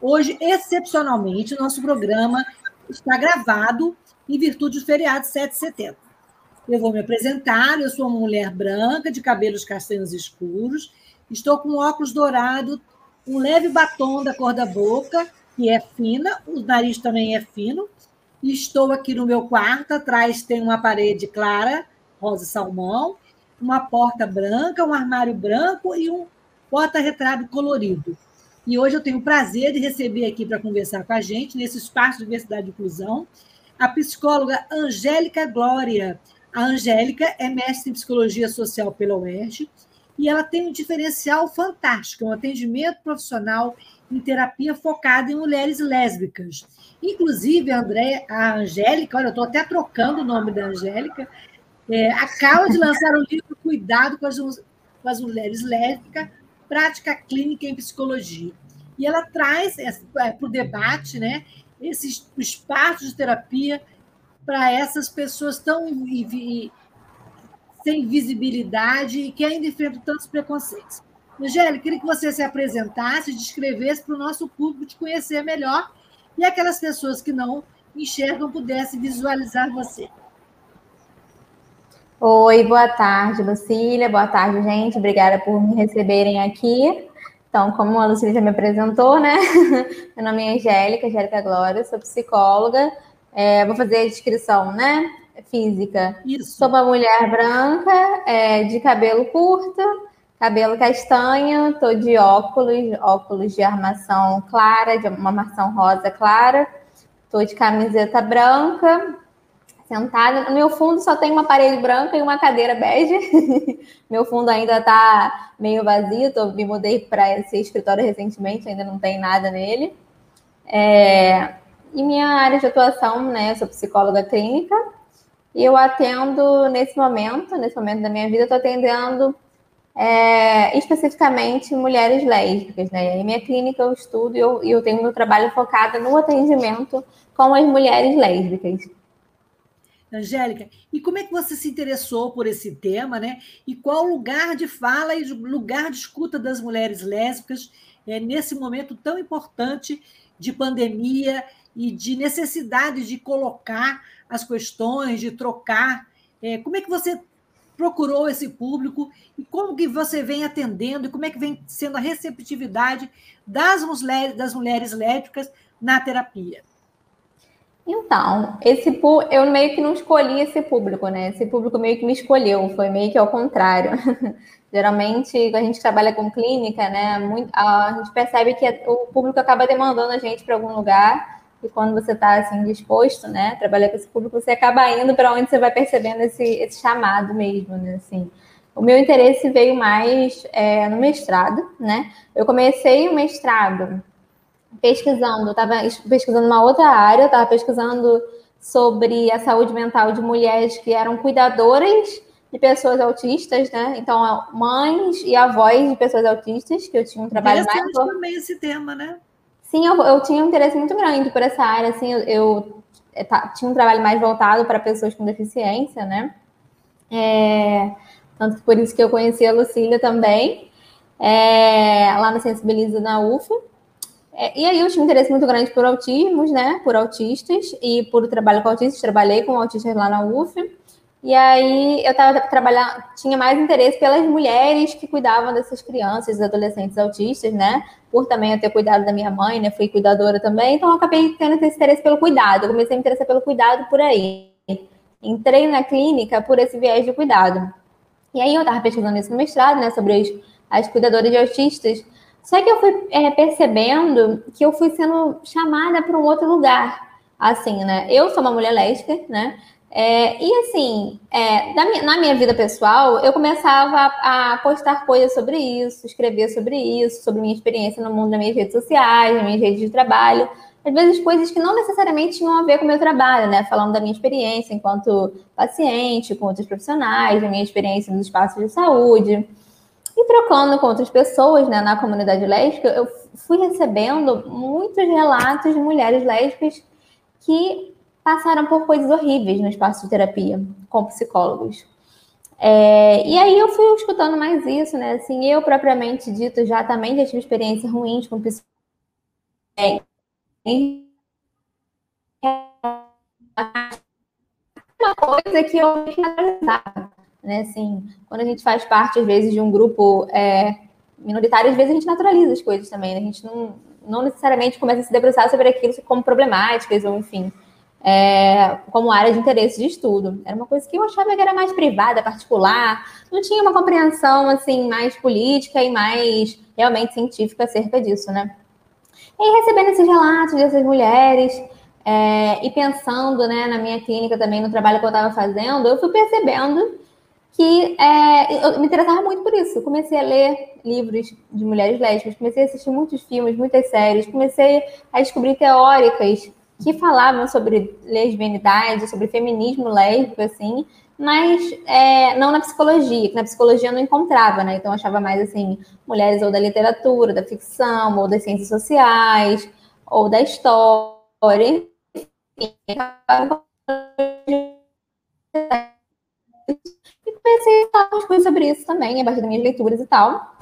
Hoje, excepcionalmente, nosso programa está gravado em virtude do feriado 7 de setembro. Eu vou me apresentar, eu sou uma mulher branca, de cabelos castanhos escuros, estou com óculos dourado, um leve batom da cor da boca, que é fina, o nariz também é fino, estou aqui no meu quarto, atrás tem uma parede clara, rosa salmão, uma porta branca, um armário branco e um porta-retrato colorido. E hoje eu tenho o prazer de receber aqui para conversar com a gente, nesse espaço de diversidade e inclusão, a psicóloga Angélica Glória. A Angélica é mestre em psicologia social pela UERJ e ela tem um diferencial fantástico, um atendimento profissional em terapia focada em mulheres lésbicas. Inclusive, a, André, a Angélica, olha, eu estou até trocando o nome da Angélica, é, acaba de lançar o livro Cuidado com as, com as Mulheres Lésbicas, prática clínica em psicologia. E ela traz é, para o debate né, esses espaços de terapia para essas pessoas tão sem visibilidade e que ainda enfrentam tantos preconceitos. Angélica, queria que você se apresentasse, descrevesse para o nosso público te conhecer melhor e aquelas pessoas que não enxergam pudessem visualizar você. Oi, boa tarde, Lucília. Boa tarde, gente. Obrigada por me receberem aqui. Então, como a Lucília já me apresentou, né? Meu nome é Angélica, Angélica Glória, sou psicóloga. É, vou fazer a descrição, né? Física. Isso. Sou uma mulher branca, é, de cabelo curto, cabelo castanho, tô de óculos, óculos de armação clara, de uma armação rosa clara. Tô de camiseta branca, sentada. No meu fundo só tem uma parede branca e uma cadeira bege. meu fundo ainda está meio vazio, tô, me mudei para esse escritório recentemente, ainda não tem nada nele. É, e minha área de atuação, né, eu sou psicóloga clínica, e eu atendo nesse momento, nesse momento da minha vida, estou atendendo é, especificamente mulheres lésbicas, né? Em minha clínica eu estudo e eu, eu tenho meu trabalho focado no atendimento com as mulheres lésbicas. Angélica, e como é que você se interessou por esse tema, né? E qual o lugar de fala e lugar de escuta das mulheres lésbicas é, nesse momento tão importante de pandemia e de necessidade de colocar as questões, de trocar? É, como é que você procurou esse público e como que você vem atendendo e como é que vem sendo a receptividade das mulheres, das mulheres lésbicas na terapia? Então, esse eu meio que não escolhi esse público, né? Esse público meio que me escolheu, foi meio que ao contrário. Geralmente, quando a gente trabalha com clínica, né, muito, a gente percebe que o público acaba demandando a gente para algum lugar, e quando você está assim disposto, né, trabalhar com esse público, você acaba indo para onde você vai percebendo esse, esse chamado mesmo, né, assim. O meu interesse veio mais é, no mestrado, né? Eu comecei o mestrado pesquisando, estava pesquisando uma outra área, estava pesquisando sobre a saúde mental de mulheres que eram cuidadoras de pessoas autistas, né? Então, mães e avós de pessoas autistas, que eu tinha um trabalho mais... também esse tema, né? Sim, eu, eu, tinha um interesse muito grande por essa área, assim, eu, eu é, tá, tinha um trabalho mais voltado para pessoas com deficiência, né? É, tanto que por isso que eu conheci a Lucília também, é, lá no Sensibiliza na UFA. É, e aí eu tinha um interesse muito grande por autismos, né? Por autistas e por trabalho com autistas. Trabalhei com autistas lá na UF. E aí eu estava trabalhando, tinha mais interesse pelas mulheres que cuidavam dessas crianças, adolescentes autistas, né? Por também eu ter cuidado da minha mãe, né? Fui cuidadora também, então eu acabei tendo esse interesse pelo cuidado. Eu comecei a me interessar pelo cuidado por aí. Entrei na clínica por esse viés de cuidado. E aí eu estava pesquisando isso no mestrado, né? Sobre as, as cuidadoras de autistas. Só que eu fui é, percebendo que eu fui sendo chamada para um outro lugar. Assim, né? Eu sou uma mulher lésbica, né? É, e assim, é, minha, na minha vida pessoal, eu começava a, a, postar coisas sobre isso, escrever sobre isso, sobre minha experiência no mundo das minhas redes sociais, nas minhas redes de trabalho. Às vezes coisas que não necessariamente tinham a ver com o meu trabalho, né? Falando da minha experiência enquanto paciente, com outros profissionais, da minha experiência nos espaços de saúde. E trocando com outras pessoas, né, na comunidade lésbica, eu fui recebendo muitos relatos de mulheres lésbicas que passaram por coisas horríveis no espaço de terapia com psicólogos. É, e aí eu fui escutando mais isso, né? Assim, eu propriamente dito já também já tive experiências ruins com psicólogos. Uma coisa que eu né? Assim, quando a gente faz parte, às vezes, de um grupo é, minoritário, às vezes a gente naturaliza as coisas também, né? A gente não, não necessariamente começa a se debruçar sobre aquilo como problemáticas, ou enfim é, como área de interesse de estudo. Era uma coisa que eu achava que era mais privada, particular, não tinha uma compreensão assim mais política e mais realmente científica acerca disso, né? E recebendo esses relatos dessas mulheres é, e pensando né, na minha clínica também, no trabalho que eu estava fazendo, eu fui percebendo que é, eu me interessava muito por isso. comecei a ler livros de mulheres lésbicas, comecei a assistir muitos filmes, muitas séries, comecei a descobrir teóricas que falavam sobre lesbianidade, sobre feminismo lésbico, assim, mas é, não na psicologia, que na psicologia eu não encontrava, né? Então eu achava mais assim, mulheres ou da literatura, da ficção, ou das ciências sociais, ou da história, enfim. Comecei a falar umas coisas sobre isso também, a partir das minhas leituras e tal.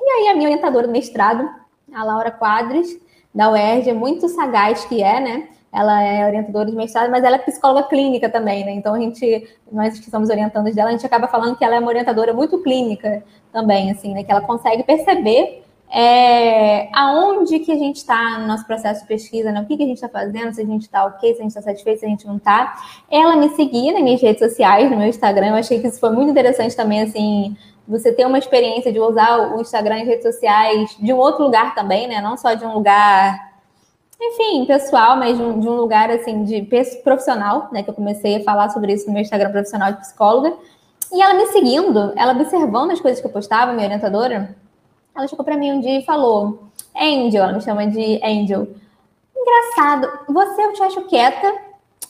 E aí a minha orientadora do mestrado, a Laura Quadres, da UERJ, é muito sagaz que é, né? Ela é orientadora de mestrado, mas ela é psicóloga clínica também, né? Então a gente, nós que estamos orientando dela, a gente acaba falando que ela é uma orientadora muito clínica também, assim, né? Que ela consegue perceber é, aonde que a gente está no nosso processo de pesquisa, né? o que, que a gente está fazendo, se a gente está ok, se a gente está satisfeito, se a gente não está. Ela me seguia nas minhas redes sociais, no meu Instagram, eu achei que isso foi muito interessante também, assim, você ter uma experiência de usar o Instagram e redes sociais de um outro lugar também, né? Não só de um lugar, enfim, pessoal, mas de um, de um lugar assim de profissional, né? Que eu comecei a falar sobre isso no meu Instagram profissional de psicóloga. E ela me seguindo, ela observando as coisas que eu postava, minha orientadora, ela chegou para mim um dia e falou: Angel, ela me chama de Angel. Engraçado, você eu te acho quieta,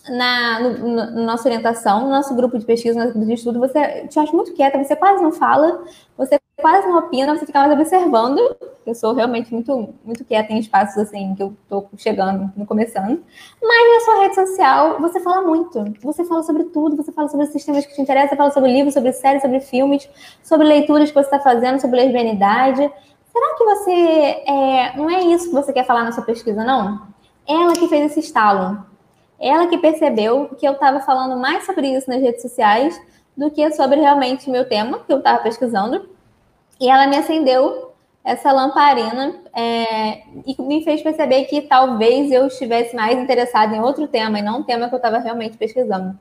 na no, no, nossa orientação, no nosso grupo de pesquisa, no nosso grupo de estudo, você te acha muito quieta, você quase não fala, você quase não opina, você fica mais observando. Eu sou realmente muito, muito quieta em espaços assim que eu tô chegando, começando. Mas na sua rede social, você fala muito. Você fala sobre tudo, você fala sobre os temas que te interessam, fala sobre livros, sobre séries, sobre filmes, sobre leituras que você está fazendo, sobre lesbianidade. Será que você. É, não é isso que você quer falar na sua pesquisa, não? Ela que fez esse estalo ela que percebeu que eu estava falando mais sobre isso nas redes sociais do que sobre realmente meu tema que eu estava pesquisando. E ela me acendeu essa lamparina é, e me fez perceber que talvez eu estivesse mais interessada em outro tema e não um tema que eu estava realmente pesquisando.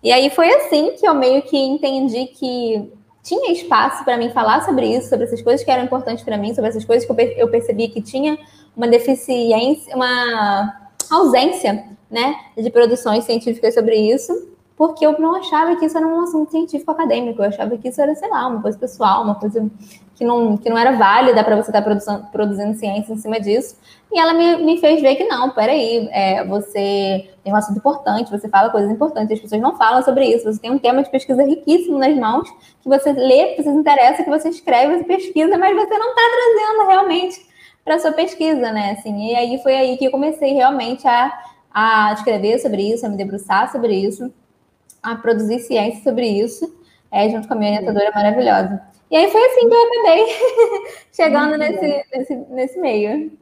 E aí foi assim que eu meio que entendi que tinha espaço para mim falar sobre isso, sobre essas coisas que eram importantes para mim, sobre essas coisas que eu percebi que tinha uma deficiência, uma ausência né, de produções científicas sobre isso, porque eu não achava que isso era um assunto científico acadêmico, eu achava que isso era, sei lá, uma coisa pessoal, uma coisa que não, que não era válida para você estar tá produzindo, produzindo ciência em cima disso. E ela me, me fez ver que não, peraí, é, você tem um assunto importante, você fala coisas importantes, as pessoas não falam sobre isso, você tem um tema de pesquisa riquíssimo nas mãos, que você lê, que você se interessa, que você escreve, você pesquisa, mas você não está trazendo realmente para sua pesquisa, né? Assim, e aí foi aí que eu comecei realmente a a escrever sobre isso, a me debruçar sobre isso, a produzir ciência sobre isso, é, junto com a minha orientadora maravilhosa. E aí foi assim que eu acabei chegando nesse, nesse, nesse meio.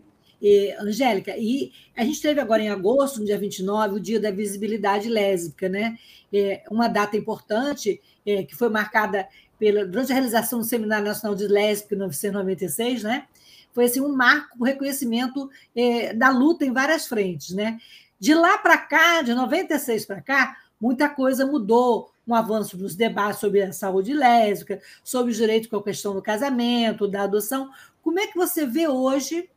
E, Angélica, e a gente teve agora em agosto, no dia 29, o Dia da Visibilidade Lésbica, né? É uma data importante é, que foi marcada pela, durante a realização do Seminário Nacional de Lésbica em 1996, né? Foi assim, um marco, um reconhecimento é, da luta em várias frentes, né? De lá para cá, de 96 para cá, muita coisa mudou. Um avanço nos debates sobre a saúde lésbica, sobre os direitos com a questão do casamento, da adoção. Como é que você vê hoje,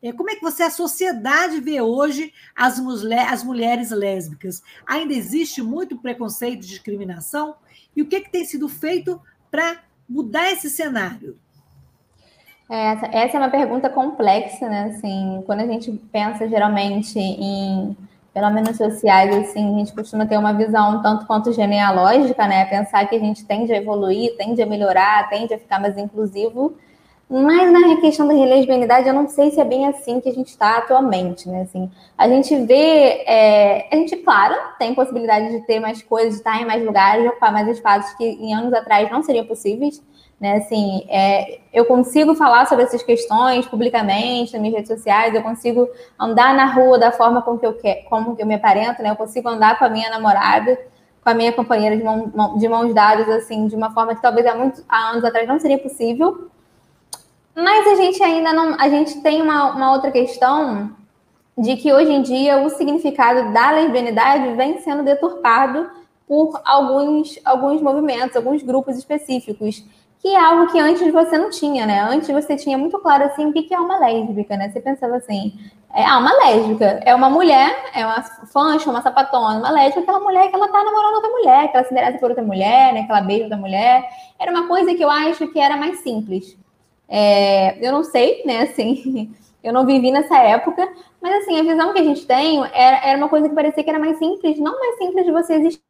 é, como é que você, a sociedade vê hoje as, as mulheres lésbicas? Ainda existe muito preconceito e discriminação? E o que, é que tem sido feito para mudar esse cenário? Essa, essa é uma pergunta complexa, né? Assim, quando a gente pensa geralmente em fenômenos sociais, assim, a gente costuma ter uma visão tanto quanto genealógica, né? Pensar que a gente tende a evoluir, tende a melhorar, tende a ficar mais inclusivo. Mas na questão da lesbianidade, eu não sei se é bem assim que a gente está atualmente, né? Assim, a gente vê, é, a gente, claro, tem possibilidade de ter mais coisas, de estar em mais lugares, de ocupar mais espaços que em anos atrás não seriam possíveis. Né, assim, é, eu consigo falar sobre essas questões publicamente nas minhas redes sociais, eu consigo andar na rua da forma como que eu, quer, como que eu me aparento, né, eu consigo andar com a minha namorada, com a minha companheira de, mão, de mãos dadas, assim, de uma forma que talvez há, há anos atrás não seria possível. Mas a gente ainda não. A gente tem uma, uma outra questão de que hoje em dia o significado da lesbianidade vem sendo deturpado por alguns, alguns movimentos, alguns grupos específicos que é algo que antes você não tinha, né? Antes você tinha muito claro assim o que é uma lésbica, né? Você pensava assim, é ah, uma lésbica, é uma mulher, é uma fancha, uma sapatona, uma lésbica, aquela mulher que ela tá namorando outra mulher, que ela se interessa por outra mulher, né? Que ela beija outra mulher. Era uma coisa que eu acho que era mais simples. É, eu não sei, né? Assim, eu não vivi nessa época, mas assim, a visão que a gente tem era, era uma coisa que parecia que era mais simples, não mais simples de você existir.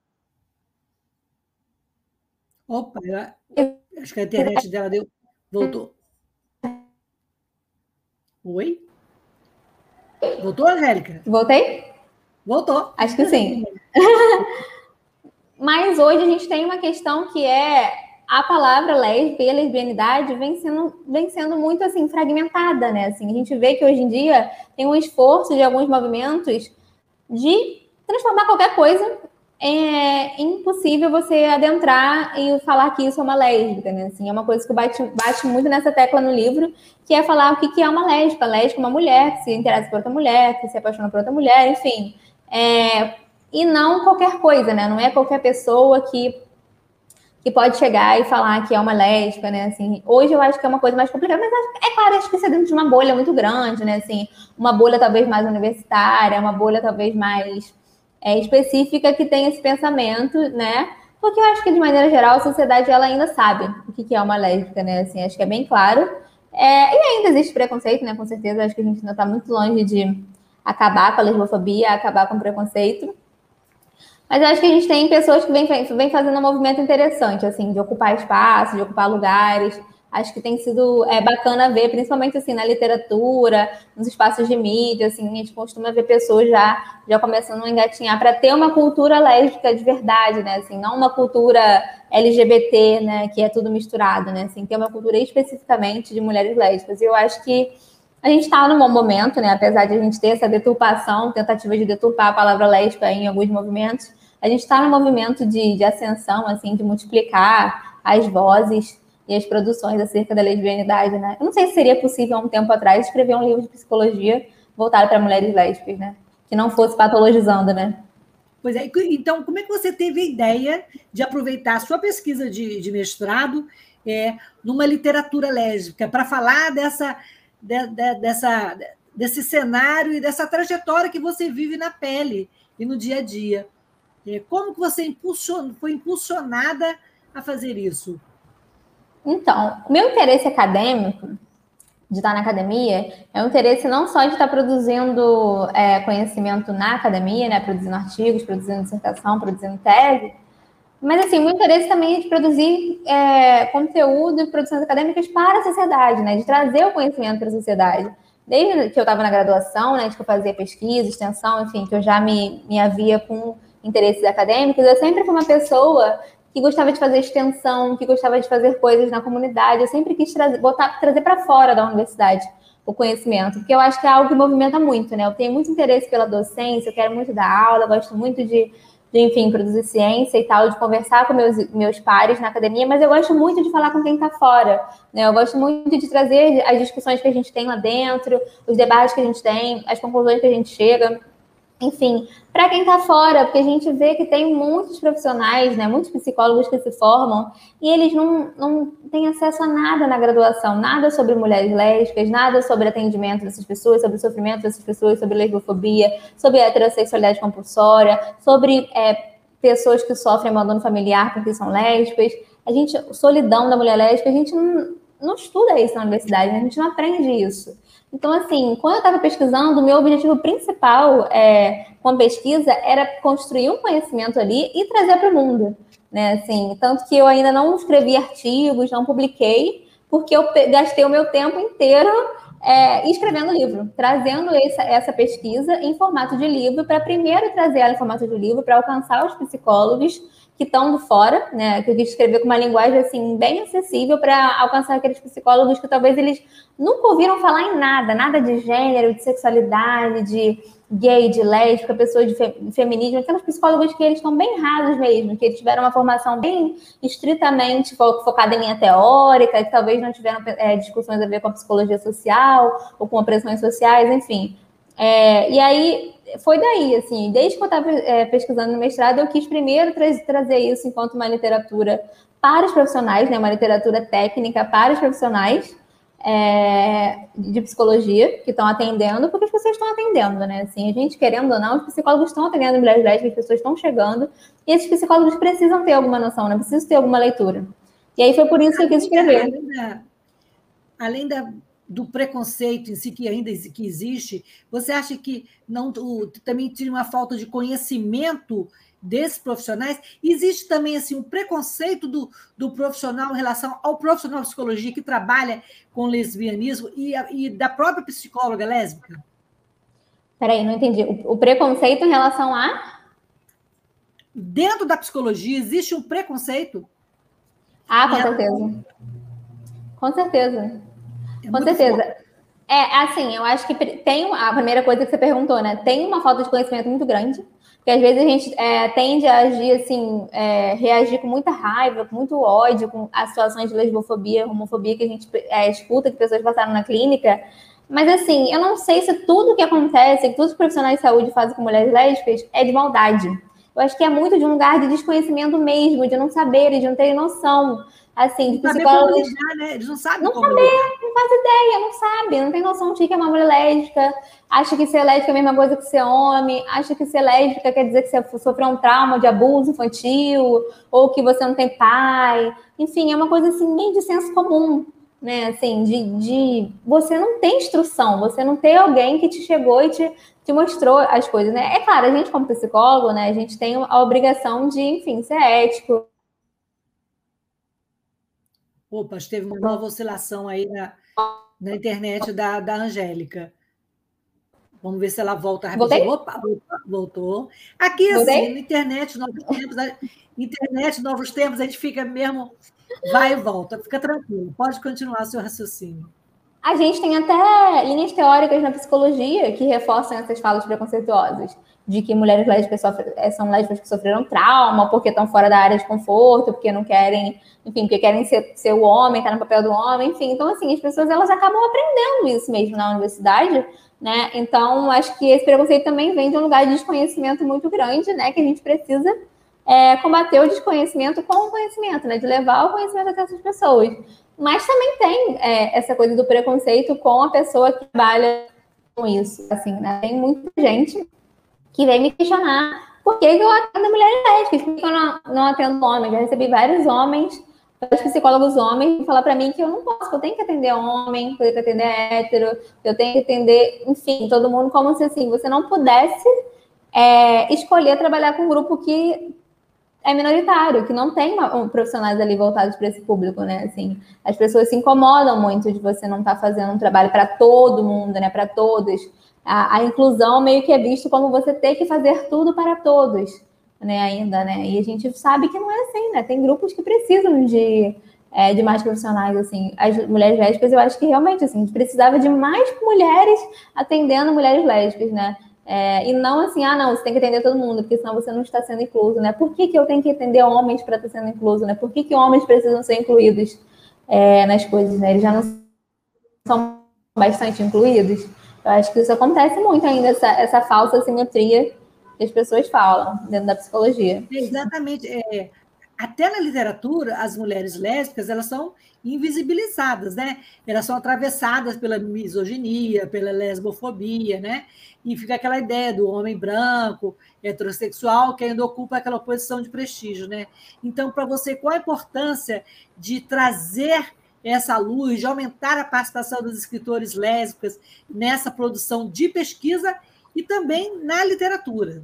Opa, Acho que a internet dela deu. Voltou. Oi? Voltou, Angélica? Voltei? Voltou. Frente que sim. Mas hoje a gente tem uma questão que é a palavra lésbica e a lesbianidade vem sendo, vem sendo muito assim fragmentada, né? Assim, a gente vê que hoje em dia tem um esforço de alguns movimentos de transformar qualquer coisa é impossível você adentrar e falar que isso é uma lésbica, né? Assim, é uma coisa que bate, bate muito nessa tecla no livro, que é falar o que, que é uma lésbica. Lésbica é uma mulher que se interessa por outra mulher, que se apaixona por outra mulher, enfim. É, e não qualquer coisa, né? Não é qualquer pessoa que, que pode chegar e falar que é uma lésbica, né? Assim, hoje eu acho que é uma coisa mais complicada, mas é claro, acho que isso é dentro de uma bolha muito grande, né? Assim, uma bolha talvez mais universitária, uma bolha talvez mais é, específica que tem esse pensamento, né? Porque eu acho que, de maneira geral, a sociedade ela ainda sabe o que é uma lésbica, né? Assim, acho que é bem claro. É, e ainda existe preconceito, né? Com certeza, acho que a gente ainda está muito longe de acabar com a lesbofobia, acabar com o preconceito. Mas acho que a gente tem pessoas que vêm vem fazendo um movimento interessante, assim, de ocupar espaços, de ocupar lugares, acho que tem sido é, bacana ver, principalmente assim na literatura, nos espaços de mídia, assim, a gente costuma ver pessoas já já começando a engatinhar para ter uma cultura lésbica de verdade, né? Assim, não uma cultura LGBT, né, que é tudo misturado, né? Assim, ter uma cultura especificamente de mulheres lésbicas. E eu acho que a gente está num bom momento, né? Apesar de a gente ter essa deturpação, tentativa de deturpar a palavra lésbica em alguns movimentos, a gente está num movimento de, de ascensão, assim, de multiplicar as vozes e as produções acerca da lesbianidade, né? Eu não sei se seria possível há um tempo atrás escrever um livro de psicologia voltado para mulheres lésbicas, né? Que não fosse patologizando, né? Pois é, então, como é que você teve a ideia de aproveitar a sua pesquisa de, de mestrado é, numa literatura lésbica para falar dessa, de, de, dessa, desse cenário e dessa trajetória que você vive na pele e no dia a dia? É, como que você impulsion, foi impulsionada a fazer isso? Então, o meu interesse acadêmico, de estar na academia, é um interesse não só de estar produzindo é, conhecimento na academia, né, produzindo artigos, produzindo dissertação, produzindo tese, mas assim, o meu interesse também é de produzir é, conteúdo e produções acadêmicas para a sociedade, né, de trazer o conhecimento para a sociedade. Desde que eu estava na graduação, né, de que eu fazia pesquisa, extensão, enfim, que eu já me, me havia com interesses acadêmicos, eu sempre fui uma pessoa que gostava de fazer extensão, que gostava de fazer coisas na comunidade. Eu sempre quis trazer, botar, trazer para fora da universidade o conhecimento, porque eu acho que é algo que movimenta muito, né? Eu tenho muito interesse pela docência, eu quero muito dar aula, gosto muito de, de enfim, produzir ciência e tal, de conversar com meus, meus pares na academia, mas eu gosto muito de falar com quem está fora, né? Eu gosto muito de trazer as discussões que a gente tem lá dentro, os debates que a gente tem, as conclusões que a gente chega enfim, para quem está fora, porque a gente vê que tem muitos profissionais, né, muitos psicólogos que se formam e eles não, não têm acesso a nada na graduação, nada sobre mulheres lésbicas, nada sobre atendimento dessas pessoas, sobre o sofrimento dessas pessoas, sobre lesbofobia, sobre heterossexualidade compulsória, sobre é, pessoas que sofrem abandono familiar porque são lésbicas. A gente, solidão da mulher lésbica, a gente não, não estuda isso na universidade, a gente não aprende isso. Então, assim, quando eu estava pesquisando, o meu objetivo principal é, com a pesquisa era construir um conhecimento ali e trazer para o mundo. Né? Assim, tanto que eu ainda não escrevi artigos, não publiquei, porque eu gastei o meu tempo inteiro é, escrevendo livro, trazendo essa, essa pesquisa em formato de livro, para primeiro trazer ela em formato de livro, para alcançar os psicólogos que estão fora, né? Que eu quis escrever com uma linguagem assim bem acessível para alcançar aqueles psicólogos que talvez eles nunca ouviram falar em nada, nada de gênero, de sexualidade, de gay, de lésbica, pessoas de fe feminismo, aqueles psicólogos que eles estão bem rasos mesmo, que eles tiveram uma formação bem estritamente fo focada em linha teórica, que talvez não tiveram é, discussões a ver com a psicologia social ou com opressões sociais, enfim. É, e aí foi daí, assim, desde que eu estava é, pesquisando no mestrado, eu quis primeiro tra trazer isso enquanto uma literatura para os profissionais, né, uma literatura técnica para os profissionais é, de psicologia que estão atendendo, porque as pessoas estão atendendo, né? Assim, a gente querendo ou não, os psicólogos estão atendendo mulheres lésbicas, as pessoas estão chegando, e esses psicólogos precisam ter alguma noção, né? Precisam ter alguma leitura. E aí foi por isso que eu quis escrever. Além da, além da do preconceito em si que ainda que existe, você acha que não o, também tinha uma falta de conhecimento desses profissionais? Existe também assim um preconceito do, do profissional em relação ao profissional de psicologia que trabalha com lesbianismo e, e da própria psicóloga lésbica? Peraí, não entendi. O, o preconceito em relação a? Dentro da psicologia existe um preconceito? Ah, com certeza. Com certeza. É Com certeza. É, assim, eu acho que tem a primeira coisa que você perguntou, né? Tem uma falta de conhecimento muito grande, porque às vezes a gente é, tende a agir assim, é, reagir com muita raiva, com muito ódio, com as situações de lesbofobia, homofobia que a gente é, escuta que pessoas passaram na clínica. Mas assim, eu não sei se tudo que acontece, que todos os profissionais de saúde fazem com mulheres lésbicas é de maldade. Eu acho que é muito de um lugar de desconhecimento mesmo, de não saber, de não ter noção assim, de psicólogos. Lidar, né? Eles não sabem não como saber, lidar. não não sabe, não tem noção de que é uma mulher lésbica, acha que ser lésbica é a mesma coisa que ser homem, acha que ser lésbica quer dizer que você sofreu um trauma de abuso infantil, ou que você não tem pai. Enfim, é uma coisa assim, bem de senso comum. Né, assim, de, de você não tem instrução, você não tem alguém que te chegou e te, te mostrou as coisas, né? É claro, a gente como psicólogo, né, a gente tem a obrigação de, enfim, ser ético, Opa, teve uma nova oscilação aí na, na internet da, da Angélica. Vamos ver se ela volta rapidinho. Opa, opa, voltou. Aqui, assim, na internet, novos tempos, internet, novos tempos, a gente fica mesmo, vai e volta. Fica tranquilo, pode continuar seu raciocínio. A gente tem até linhas teóricas na psicologia que reforçam essas falas preconceituosas de que mulheres lésbicas sofrem, eh, são lésbicas que sofreram trauma, porque estão fora da área de conforto, porque não querem, enfim, porque querem ser, ser o homem, estar tá no papel do homem, enfim. Então, assim, as pessoas elas acabam aprendendo isso mesmo na universidade, né? Então, acho que esse preconceito também vem de um lugar de desconhecimento muito grande, né? Que a gente precisa é, combater o desconhecimento com o conhecimento, né? De levar o conhecimento até essas pessoas. Mas também tem é, essa coisa do preconceito com a pessoa que trabalha com isso, assim, né? Tem muita gente que vem me questionar por que, eu atendo mulheres lésbicas, por que eu não, não atendo homens. Já recebi vários homens, vários psicólogos homens, falar para mim que eu não posso, que eu tenho que atender homem, que eu tenho que atender hétero, que eu tenho que atender, enfim, todo mundo, como se assim, você não pudesse é, escolher trabalhar com um grupo que é minoritário, que não tem profissionais ali voltados para esse público, né? Assim, as pessoas se incomodam muito de você não estar tá fazendo um trabalho para todo mundo, né? Para todos a, a, inclusão meio que é visto como você ter que fazer tudo para todos. né, ainda, né? E a gente sabe que não é assim, né? Tem grupos que precisam de, é, de mais profissionais, assim. As mulheres lésbicas, eu acho que realmente, assim, a gente precisava de mais mulheres atendendo mulheres lésbicas, né? É, e não assim, ah, não, você tem que atender todo mundo, porque senão você não está sendo incluso, né? Por que, que eu tenho que atender homens para estar sendo incluso, né? Por que, que homens precisam ser incluídos é, nas coisas, né? Eles já não são bastante incluídos. Eu acho que isso acontece muito ainda, essa, essa falsa simetria que as pessoas falam dentro da psicologia. exatamente. É, até na literatura, as mulheres lésbicas elas são invisibilizadas, né? Elas são atravessadas pela misoginia, pela lesbofobia, né? E fica aquela ideia do homem branco, heterossexual, que ainda ocupa aquela posição de prestígio, né? Então, para você, qual a importância de trazer essa luz, de aumentar a participação dos escritores lésbicas nessa produção de pesquisa e também na literatura?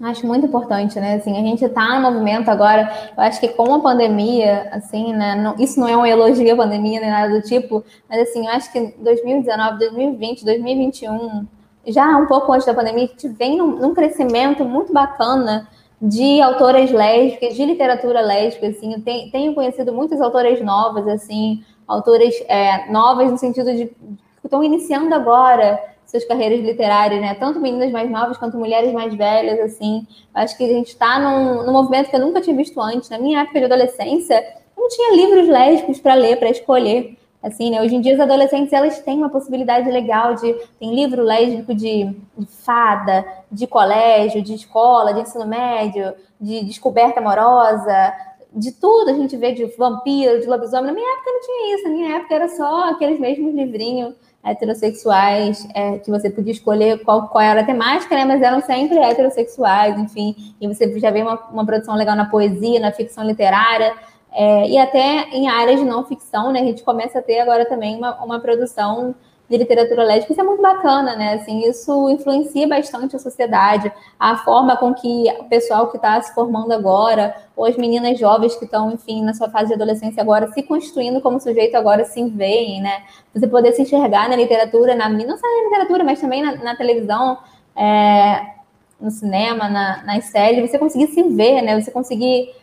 Acho muito importante, né? Assim, a gente está no movimento agora. Eu acho que com a pandemia, assim, né? Não, isso não é um elogio à pandemia nem nada do tipo, mas assim, eu acho que 2019, 2020, 2021, já um pouco antes da pandemia, a gente vem num, num crescimento muito bacana de autoras lésbicas, de literatura lésbica, assim. Tenho conhecido muitas autoras novas, assim, autoras é, novas no sentido de que estão iniciando agora suas carreiras literárias, né? Tanto meninas mais novas quanto mulheres mais velhas, assim. Acho que a gente está num, num movimento que eu nunca tinha visto antes. Na minha época de adolescência, eu não tinha livros lésbicos para ler, para escolher. Assim, né? Hoje em dia, os adolescentes elas têm uma possibilidade legal de. Tem livro lésbico de, de fada, de colégio, de escola, de ensino médio, de descoberta amorosa, de tudo. A gente vê de vampiro, de lobisomem. Na minha época não tinha isso. Na minha época era só aqueles mesmos livrinhos heterossexuais, é, que você podia escolher qual, qual era a temática, né? Mas eram sempre heterossexuais, enfim. E você já vê uma, uma produção legal na poesia, na ficção literária, é, e até em áreas de não ficção, né? A gente começa a ter agora também uma, uma produção de literatura lésbica, isso é muito bacana, né? Assim, isso influencia bastante a sociedade, a forma com que o pessoal que está se formando agora, ou as meninas jovens que estão, enfim, na sua fase de adolescência agora, se constituindo como sujeito agora, se veem, né? Você poder se enxergar na literatura, na, não só na literatura, mas também na, na televisão, é, no cinema, na, nas séries, você conseguir se ver, né? Você conseguir...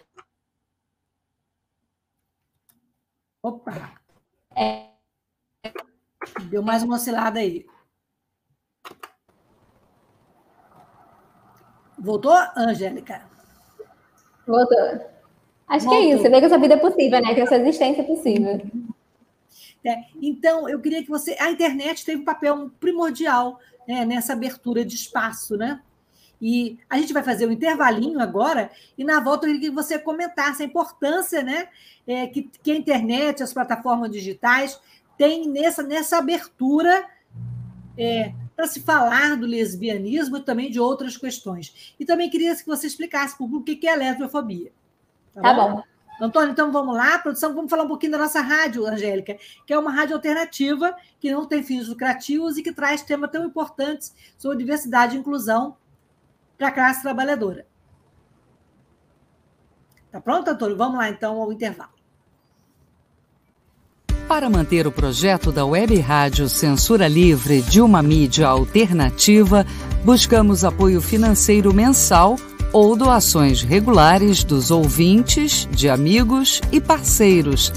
Opa! É, Deu mais uma oscilada aí. Voltou, Angélica? Voltou. Acho Voltou. que é isso. Você vê que essa vida é possível, né? Que essa existência é possível. É, então, eu queria que você. A internet teve um papel primordial né, nessa abertura de espaço, né? E a gente vai fazer um intervalinho agora, e na volta eu queria que você comentasse a importância né, é, que, que a internet, as plataformas digitais tem nessa, nessa abertura é, para se falar do lesbianismo e também de outras questões. E também queria que você explicasse para o que é a lesbiofobia. Tá, tá bom? bom? Antônio, então vamos lá, produção, vamos falar um pouquinho da nossa rádio, Angélica, que é uma rádio alternativa, que não tem fins lucrativos e que traz temas tão importantes sobre diversidade e inclusão para a classe trabalhadora. Tá pronto, Antônio? Vamos lá, então, ao intervalo. Para manter o projeto da Web Rádio Censura Livre de uma mídia alternativa, buscamos apoio financeiro mensal ou doações regulares dos ouvintes, de amigos e parceiros,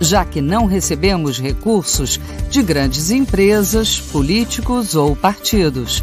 já que não recebemos recursos de grandes empresas, políticos ou partidos.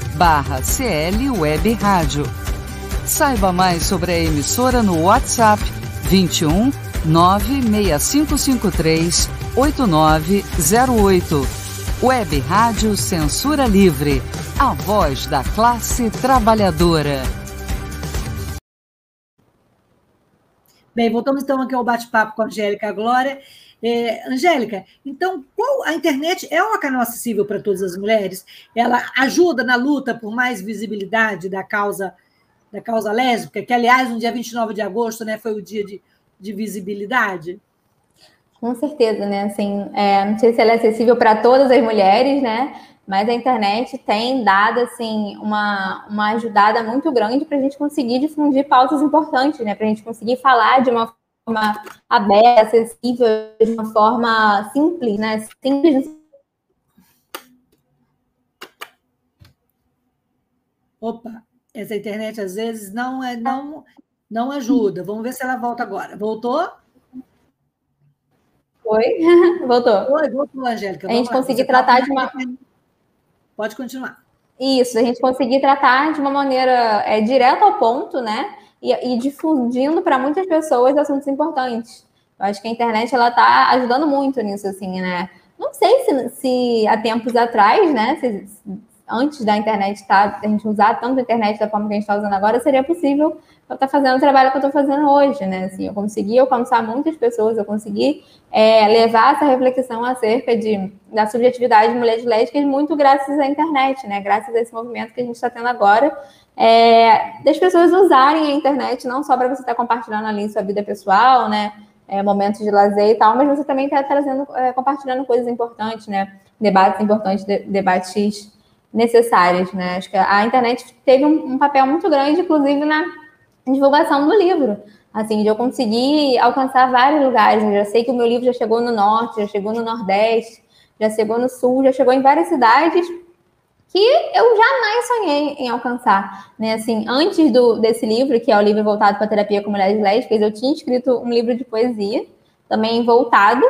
barra CL Web Rádio. Saiba mais sobre a emissora no WhatsApp 21 96553 8908. Web Rádio Censura Livre. A voz da classe trabalhadora. Bem, voltamos então aqui ao bate-papo com a Angélica Glória. É, Angélica, então, qual a internet é uma canal acessível para todas as mulheres? Ela ajuda na luta por mais visibilidade da causa da causa lésbica, que, aliás, no dia 29 de agosto né, foi o dia de, de visibilidade? Com certeza, né? Assim, é, não sei se ela é acessível para todas as mulheres, né? Mas a internet tem dado assim uma, uma ajudada muito grande para a gente conseguir difundir pautas importantes, né? Para a gente conseguir falar de uma forma aberta, acessível, de uma forma simples, né? Simples. Opa, essa internet às vezes não é não não ajuda. Vamos ver se ela volta agora. Voltou? Oi, voltou. Oi, voltou, Angélica. a gente conseguir tratar de uma. Pode continuar. Isso, a gente conseguir tratar de uma maneira é, direta ao ponto, né? E, e difundindo para muitas pessoas assuntos importantes. Eu acho que a internet ela está ajudando muito nisso, assim, né? Não sei se, se há tempos atrás, né? Se, antes da internet tá, a gente usar tanto a internet da forma que a gente está usando agora, seria possível eu estar tá fazendo o trabalho que eu estou fazendo hoje, né? Assim, eu consegui alcançar muitas pessoas, eu consegui é, levar essa reflexão acerca de, da subjetividade de mulheres lésbicas muito graças à internet, né? Graças a esse movimento que a gente está tendo agora, é, das pessoas usarem a internet não só para você estar tá compartilhando ali sua vida pessoal, né? É, momentos de lazer e tal, mas você também está trazendo, é, compartilhando coisas importantes, né? Debates importantes, de, debates necessárias, né? Acho que a internet teve um, um, papel muito grande, inclusive, na divulgação do livro. Assim, de eu conseguir alcançar vários lugares. Eu já sei que o meu livro já chegou no norte, já chegou no nordeste, já chegou no sul, já chegou em várias cidades que eu jamais sonhei em alcançar, né? Assim, antes do, desse livro, que é o livro voltado para terapia com mulheres lésbicas, eu tinha escrito um livro de poesia, também voltado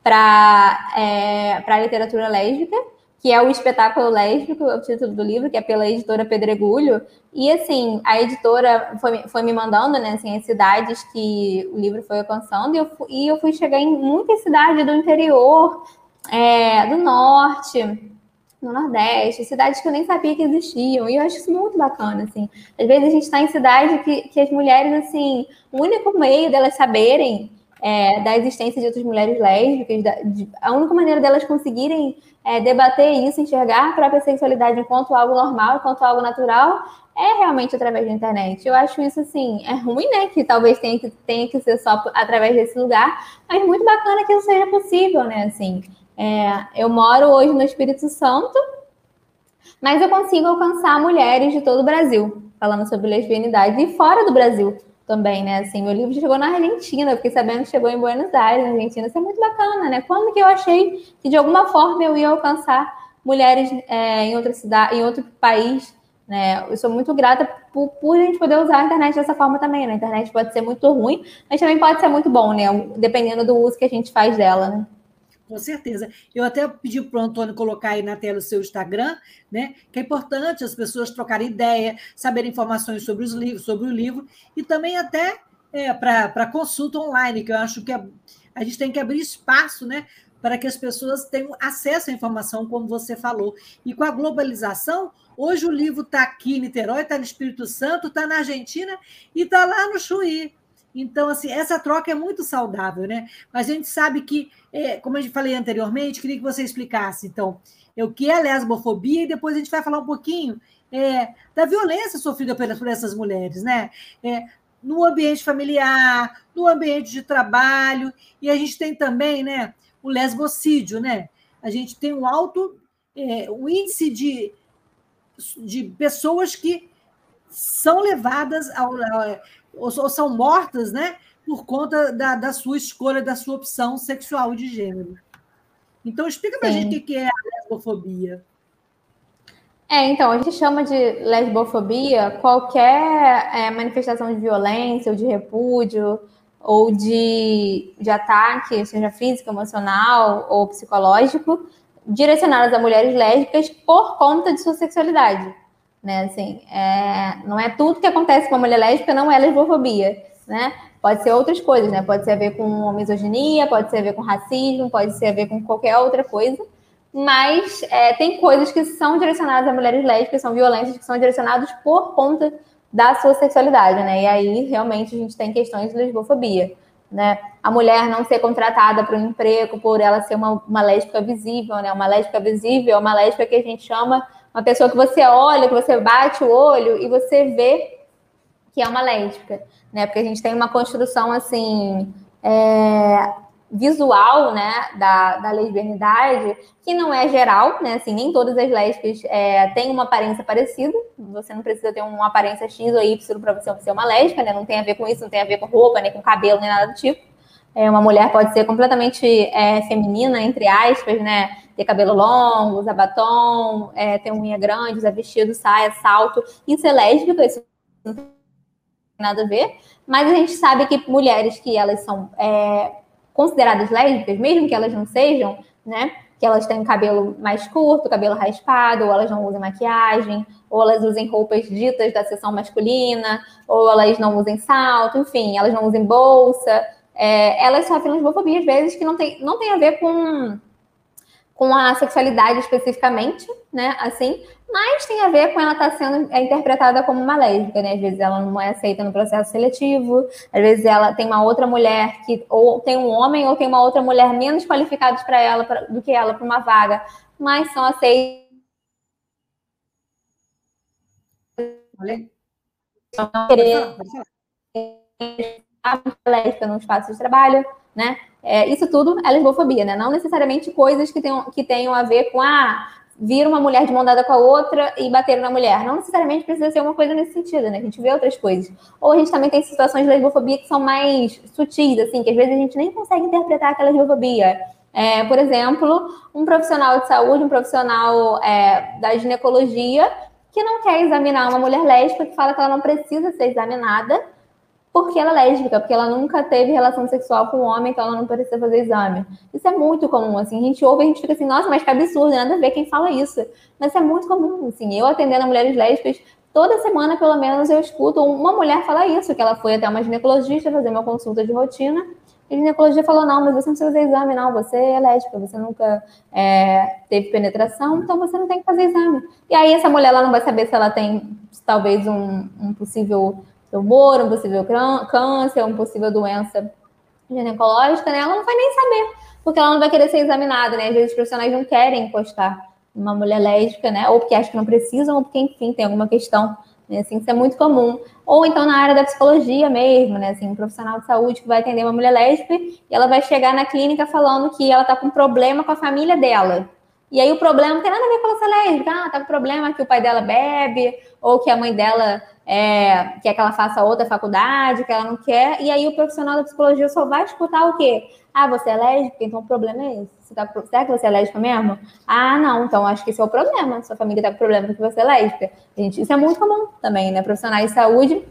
para é, para a literatura lésbica, que é o espetáculo lésbico, é o título do livro, que é pela editora Pedregulho. E assim, a editora foi, foi me mandando, né, assim, as cidades que o livro foi alcançando, e eu, e eu fui chegar em muitas cidades do interior, é, do norte, no Nordeste, cidades que eu nem sabia que existiam, e eu acho isso muito bacana, assim. Às vezes a gente está em cidade que, que as mulheres, assim, o único meio delas saberem é, da existência de outras mulheres lésbicas, da, de, a única maneira delas conseguirem é, debater isso, enxergar a própria sexualidade enquanto algo normal, enquanto algo natural, é realmente através da internet. Eu acho isso assim, é ruim, né? Que talvez tenha que, tenha que ser só através desse lugar, mas muito bacana que isso seja possível, né? Assim, é, eu moro hoje no Espírito Santo, mas eu consigo alcançar mulheres de todo o Brasil, falando sobre lesbianidade, e fora do Brasil também, né? Assim, meu livro chegou na Argentina, fiquei sabendo que chegou em Buenos Aires, na Argentina. Isso é muito bacana, né? Quando que eu achei que de alguma forma eu ia alcançar mulheres é, em outra cidade, em outro país, né? Eu sou muito grata por, por, a gente poder usar a internet dessa forma também, né? A internet pode ser muito ruim, mas também pode ser muito bom, né? Dependendo do uso que a gente faz dela, né? Com certeza. Eu até pedi para o Antônio colocar aí na tela o seu Instagram, né? Que é importante as pessoas trocarem ideia, saberem informações sobre os livros, sobre o livro, e também até é, para consulta online, que eu acho que a, a gente tem que abrir espaço, né? Para que as pessoas tenham acesso à informação, como você falou. E com a globalização, hoje o livro está aqui em Niterói, está no Espírito Santo, está na Argentina e está lá no Chuí. Então, assim, essa troca é muito saudável, né? Mas a gente sabe que, é, como eu falei anteriormente, queria que você explicasse, então, o que é lesbofobia e depois a gente vai falar um pouquinho é, da violência sofrida por essas mulheres, né? É, no ambiente familiar, no ambiente de trabalho, e a gente tem também, né, o lesbocídio, né? A gente tem um alto é, um índice de, de pessoas que são levadas ao, ao ou, ou são mortas, né? Por conta da, da sua escolha, da sua opção sexual de gênero. Então, explica para a gente o que é a lesbofobia. É, então, a gente chama de lesbofobia qualquer é, manifestação de violência ou de repúdio ou de, de ataque, seja físico, emocional ou psicológico, direcionadas a mulheres lésbicas por conta de sua sexualidade né? Assim, é, não é tudo que acontece com a mulher lésbica, não é lesbofobia, né? Pode ser outras coisas, né? Pode ser a ver com misoginia, pode ser a ver com racismo, pode ser a ver com qualquer outra coisa. Mas é, tem coisas que são direcionadas a mulheres lésbicas, são violências que são direcionadas por conta da sua sexualidade, né? E aí realmente a gente tem questões de lesbofobia, né? A mulher não ser contratada para um emprego por ela ser uma, uma lésbica visível, né? Uma lésbica visível é uma lésbica que a gente chama uma pessoa que você olha, que você bate o olho e você vê que é uma lésbica, né? Porque a gente tem uma construção assim é, visual, né, da, da lesbianidade, que não é geral, né? Assim, nem todas as lésbicas é, têm uma aparência parecida. Você não precisa ter uma aparência X ou Y para você ser uma lésbica, né? Não tem a ver com isso, não tem a ver com roupa, nem com cabelo, nem nada do tipo. É, uma mulher pode ser completamente é, feminina, entre aspas, né? Ter cabelo longo, usar batom, é, ter unha grande, usar vestido, saia, salto. Isso é lésbica, isso não tem nada a ver. Mas a gente sabe que mulheres que elas são é, consideradas lésbicas, mesmo que elas não sejam, né? Que elas têm cabelo mais curto, cabelo raspado, ou elas não usem maquiagem, ou elas usem roupas ditas da seção masculina, ou elas não usem salto, enfim, elas não usem bolsa é, elas sofrem lesbofobia às vezes que não tem, não tem a ver com, com a sexualidade especificamente, né? Assim, mas tem a ver com ela estar tá sendo é, interpretada como uma lésbica, né? Às vezes ela não é aceita no processo seletivo, às vezes ela tem uma outra mulher que ou tem um homem ou tem uma outra mulher menos qualificados para ela pra, do que ela para uma vaga, mas são aceitas. Olha. Querer lésbica no espaço de trabalho, né? É, isso tudo é lesbofobia, né? Não necessariamente coisas que tenham, que tenham a ver com ah, vir uma mulher de mão dada com a outra e bater na mulher. Não necessariamente precisa ser uma coisa nesse sentido, né? A gente vê outras coisas. Ou a gente também tem situações de lesbofobia que são mais sutis, assim, que às vezes a gente nem consegue interpretar aquela lesbofobia. É, por exemplo, um profissional de saúde, um profissional é, da ginecologia, que não quer examinar uma mulher lésbica, que fala que ela não precisa ser examinada, porque ela é lésbica, porque ela nunca teve relação sexual com um homem, então ela não precisa fazer exame. Isso é muito comum, assim, a gente ouve e a gente fica assim, nossa, mas que absurdo, nada a ver quem fala isso. Mas é muito comum, assim, eu atendendo mulheres lésbicas, toda semana, pelo menos, eu escuto uma mulher falar isso, que ela foi até uma ginecologista fazer uma consulta de rotina, e a ginecologia falou, não, mas você não precisa fazer exame, não, você é lésbica, você nunca é, teve penetração, então você não tem que fazer exame. E aí essa mulher, ela não vai saber se ela tem, talvez, um, um possível tumor, um possível câncer, uma possível doença ginecológica, né? Ela não vai nem saber, porque ela não vai querer ser examinada, né? Às vezes os profissionais não querem encostar uma mulher lésbica, né? Ou porque acham que não precisam, ou porque, enfim, tem alguma questão. Né? Assim, isso é muito comum. Ou então na área da psicologia mesmo, né? Assim, um profissional de saúde que vai atender uma mulher lésbica e ela vai chegar na clínica falando que ela tá com problema com a família dela. E aí o problema não tem nada a ver com ela ser lésbica. Ah, tá com problema que o pai dela bebe, ou que a mãe dela é, quer que ela faça outra faculdade, que ela não quer, e aí o profissional da psicologia só vai escutar o quê? Ah, você é lésbica, então o problema é esse. Você tá, será que você é lésbica mesmo? Ah, não, então acho que esse é o problema. Sua família tá com problema porque você é lésbica. Gente, isso é muito comum também, né? Profissionais de saúde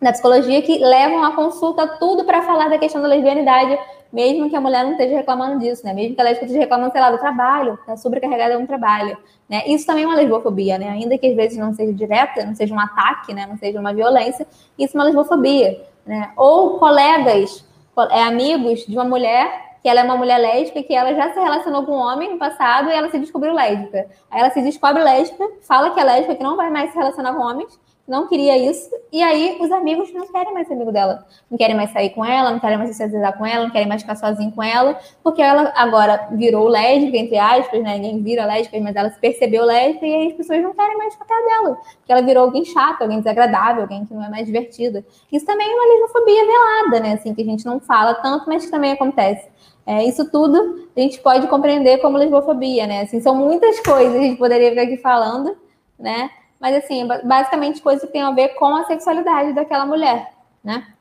da psicologia que levam a consulta tudo para falar da questão da lesbianidade mesmo que a mulher não esteja reclamando disso, né? Mesmo que ela esteja reclamando, sei lá, do trabalho, tá sobrecarregada no trabalho, né? Isso também é uma lesbofobia, né? Ainda que às vezes não seja direta, não seja um ataque, né? Não seja uma violência, isso é uma lesbofobia, né? Ou colegas, é, amigos de uma mulher que ela é uma mulher lésbica, que ela já se relacionou com um homem no passado e ela se descobriu lésbica. Aí ela se descobre lésbica, fala que é lésbica, que não vai mais se relacionar com homens, não queria isso, e aí os amigos não querem mais ser amigo dela, não querem mais sair com ela, não querem mais socializar com ela, não querem mais ficar sozinho com ela, porque ela agora virou lésbica, entre aspas, né? Ninguém vira lésbica, mas ela se percebeu lésbica e aí as pessoas não querem mais ficar dela, porque ela virou alguém chato, alguém desagradável, alguém que não é mais divertida. Isso também é uma lesbofobia velada, né? Assim, que a gente não fala tanto, mas que também acontece. É, isso tudo a gente pode compreender como lesbofobia, né? Assim, são muitas coisas, a gente poderia ficar aqui falando, né? Mas, assim, basicamente coisas que tem a ver com a sexualidade daquela mulher, né?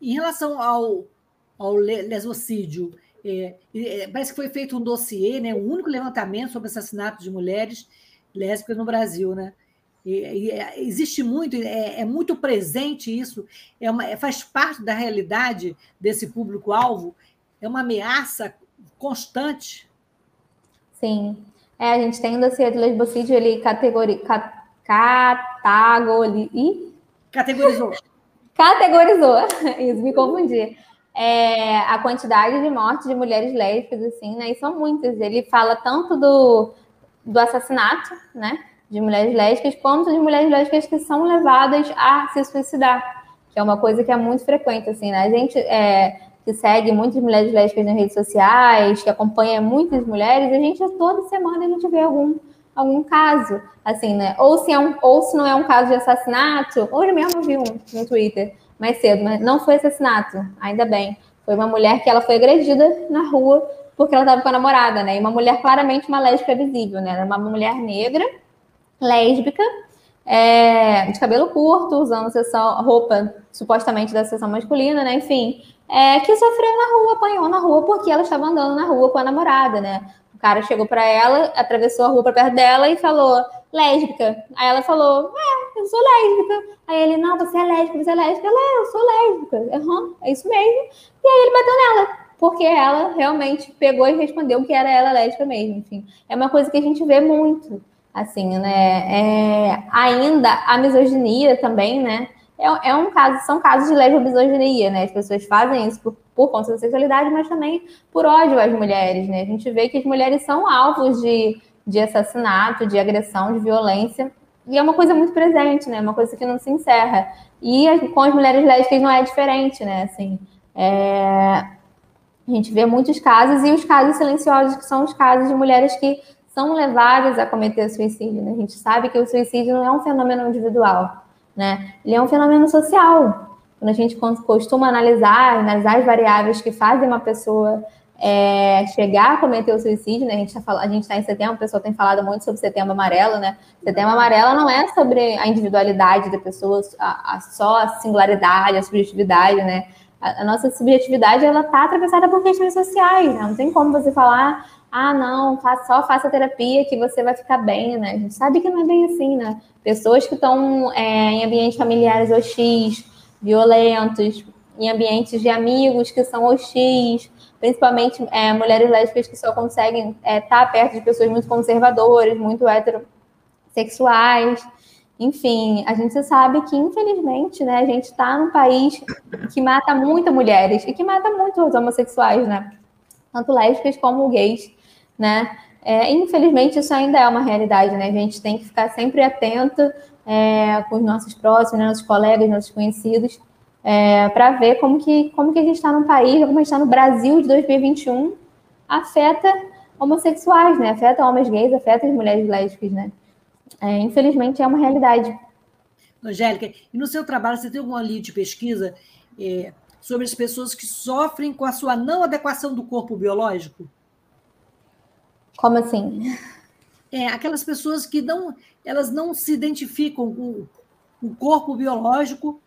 Em relação ao, ao lesocídio, é, é, parece que foi feito um dossiê, né, o um único levantamento sobre assassinato de mulheres lésbicas no Brasil, né? E, e, é, existe muito, é, é, muito presente isso, é uma, é, faz parte da realidade desse público-alvo, é uma ameaça constante. Sim. É, a gente tem um dossiê de lesbocídio, ele categori, Catagori... Categorizou. Categorizou. Isso, me confundi. É, a quantidade de mortes de mulheres lésbicas, assim, né? E são muitas. Ele fala tanto do, do assassinato, né? De mulheres lésbicas, quanto de mulheres lésbicas que são levadas a se suicidar, que é uma coisa que é muito frequente, assim, né? A gente é, que segue muitas mulheres lésbicas nas redes sociais, que acompanha muitas mulheres, a gente toda semana a gente vê algum algum caso, assim, né? Ou se, é um, ou se não é um caso de assassinato, hoje mesmo eu vi um no Twitter, mais cedo, mas não foi assassinato, ainda bem. Foi uma mulher que ela foi agredida na rua porque ela estava com a namorada, né? E uma mulher claramente uma lésbica visível, né? Era uma mulher negra, lésbica, é, de cabelo curto, usando sessão, roupa supostamente da sessão masculina, né? Enfim, é, que sofreu na rua, apanhou na rua porque ela estava andando na rua com a namorada, né? Cara chegou para ela, atravessou a rua para perto dela e falou: lésbica. Aí ela falou: É, eu sou lésbica. Aí ele: Não, você é lésbica, você é lésbica. Ela: é, Eu sou lésbica. Uhum, é isso mesmo. E aí ele bateu nela, porque ela realmente pegou e respondeu que era ela lésbica mesmo. Enfim, é uma coisa que a gente vê muito assim, né? É, ainda a misoginia também, né? É, é, um caso, são casos de lesbomisoginia, né? As pessoas fazem isso por, por conta da sexualidade, mas também por ódio às mulheres, né? A gente vê que as mulheres são alvos de, de assassinato, de agressão, de violência, e é uma coisa muito presente, né? Uma coisa que não se encerra. E com as mulheres lésbicas não é diferente, né? Assim, é... a gente vê muitos casos, e os casos silenciosos, que são os casos de mulheres que são levadas a cometer suicídio. Né? A gente sabe que o suicídio não é um fenômeno individual, né? Ele é um fenômeno social. Quando a gente costuma analisar, analisar as variáveis que fazem uma pessoa é, chegar a cometer o suicídio, né? A gente está está em setembro, a pessoa tem falado muito sobre setembro amarelo, né? Setembro amarelo não é sobre a individualidade da pessoa, a, a só a singularidade, a subjetividade, né? A, a nossa subjetividade ela está atravessada por questões sociais, né? Não tem como você falar ah, não, só faça terapia que você vai ficar bem, né? A gente sabe que não é bem assim, né? Pessoas que estão é, em ambientes familiares hostis, violentos, em ambientes de amigos que são hostis, principalmente é, mulheres lésbicas que só conseguem estar é, tá perto de pessoas muito conservadoras, muito heterossexuais. Enfim, a gente sabe que, infelizmente, né, a gente está num país que mata muitas mulheres e que mata muito os homossexuais, né? Tanto lésbicas como gays né? É, infelizmente, isso ainda é uma realidade, né? A gente tem que ficar sempre atento é, com os nossos próximos, né, nossos colegas, nossos conhecidos, é, para ver como que, como que a gente está no país, como a gente está no Brasil de 2021, afeta homossexuais, né? Afeta homens gays, afeta as mulheres lésbicas, né? É, infelizmente, é uma realidade. Angélica, e no seu trabalho, você tem alguma linha de pesquisa é, sobre as pessoas que sofrem com a sua não adequação do corpo biológico? Como assim? É, aquelas pessoas que não, elas não se identificam com o corpo biológico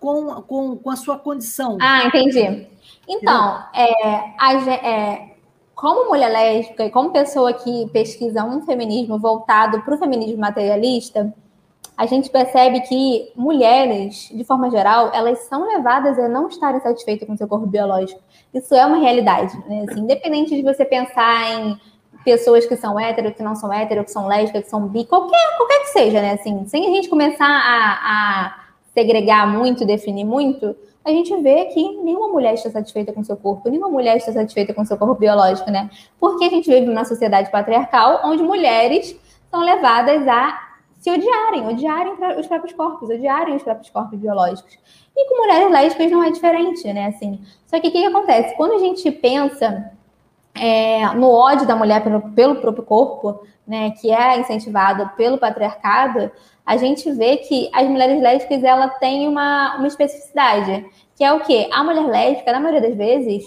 com, com, com a sua condição. Ah, entendi. Então, é, a, é, como mulher lésbica e como pessoa que pesquisa um feminismo voltado para o feminismo materialista, a gente percebe que mulheres, de forma geral, elas são levadas a não estarem satisfeitas com seu corpo biológico. Isso é uma realidade. Né? Assim, independente de você pensar em pessoas que são hétero, que não são hétero, que são lésbicas, que são bi, qualquer, qualquer que seja, né? Assim, sem a gente começar a, a segregar muito, definir muito, a gente vê que nenhuma mulher está satisfeita com seu corpo, nenhuma mulher está satisfeita com seu corpo biológico, né? Porque a gente vive numa sociedade patriarcal onde mulheres são levadas a se odiarem, odiarem os próprios corpos, odiarem os próprios corpos biológicos. E com mulheres lésbicas não é diferente, né? Assim, só que o que, que acontece? Quando a gente pensa é, no ódio da mulher pelo, pelo próprio corpo, né, que é incentivado pelo patriarcado, a gente vê que as mulheres lésbicas ela tem uma, uma especificidade, que é o quê? A mulher lésbica, na maioria das vezes,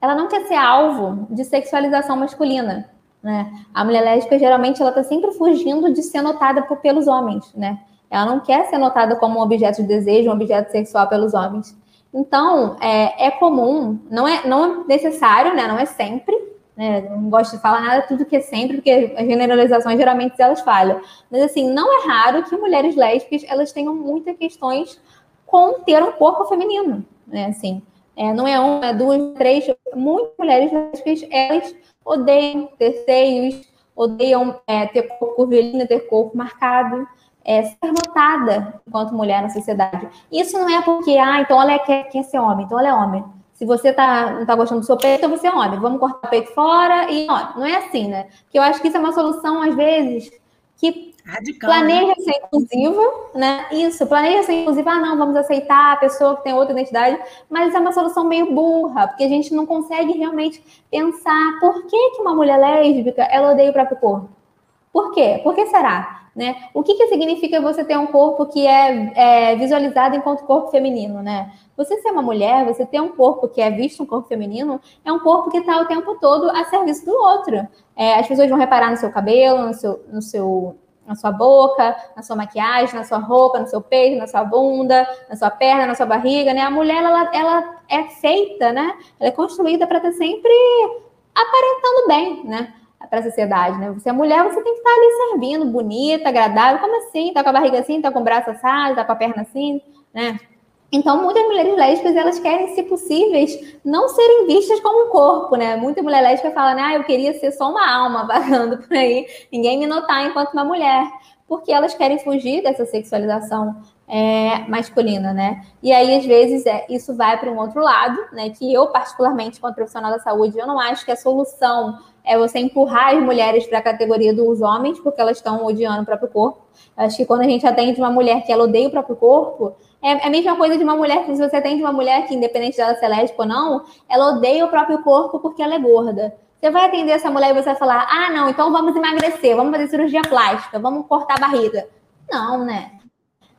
ela não quer ser alvo de sexualização masculina. Né? A mulher lésbica, geralmente, ela está sempre fugindo de ser notada por, pelos homens. Né? Ela não quer ser notada como um objeto de desejo, um objeto sexual pelos homens. Então, é, é comum, não é, não é necessário, né? Não é sempre, né? Não gosto de falar nada tudo que é sempre, porque as generalizações geralmente elas falham. Mas assim, não é raro que mulheres lésbicas elas tenham muitas questões com ter um corpo feminino, né? Assim, é, não é uma, duas, três, muitas mulheres lésbicas elas odeiam ter seios, odeiam é, ter corpo curvilíneo, ter corpo marcado é, ser notada enquanto mulher na sociedade. Isso não é porque, ah, então ela é, quer, quer ser homem, então ela é homem. Se você tá, não tá gostando do seu peito, então você é homem. Vamos cortar o peito fora e ó, não é assim, né? Porque eu acho que isso é uma solução, às vezes, que Radical, planeja né? ser inclusiva, né? Isso, planeja ser inclusiva. Ah, não, vamos aceitar a pessoa que tem outra identidade, mas é uma solução meio burra, porque a gente não consegue realmente pensar por que, que uma mulher lésbica ela odeia o próprio corpo. Por quê? Por que será? Né? O que, que significa você ter um corpo que é, é visualizado enquanto corpo feminino, né? Você ser uma mulher, você ter um corpo que é visto um corpo feminino, é um corpo que está o tempo todo a serviço do outro. É, as pessoas vão reparar no seu cabelo, no seu, no seu, na sua boca, na sua maquiagem, na sua roupa, no seu peito, na sua bunda, na sua perna, na sua barriga, né? A mulher, ela, ela é feita, né? Ela é construída para estar sempre aparentando bem, né? Para a sociedade, né? Você é mulher, você tem que estar ali servindo, bonita, agradável. Como assim? Tá com a barriga assim, tá com o braço assado, tá com a perna assim, né? Então, muitas mulheres lésbicas, elas querem, se possíveis, não serem vistas como um corpo, né? Muita mulher lésbica fala, né? Ah, eu queria ser só uma alma vagando por aí, ninguém me notar enquanto uma mulher. Porque elas querem fugir dessa sexualização é, masculina, né? E aí, às vezes, é, isso vai para um outro lado, né? Que eu, particularmente, como profissional da saúde, eu não acho que a solução é você empurrar as mulheres para a categoria dos homens, porque elas estão odiando o próprio corpo. Acho que quando a gente atende uma mulher que ela odeia o próprio corpo, é, é a mesma coisa de uma mulher que, se você atende uma mulher que, independente dela ser lésbica ou não, ela odeia o próprio corpo porque ela é gorda. Você vai atender essa mulher e você vai falar: ah, não, então vamos emagrecer, vamos fazer cirurgia plástica, vamos cortar a barriga. Não, né?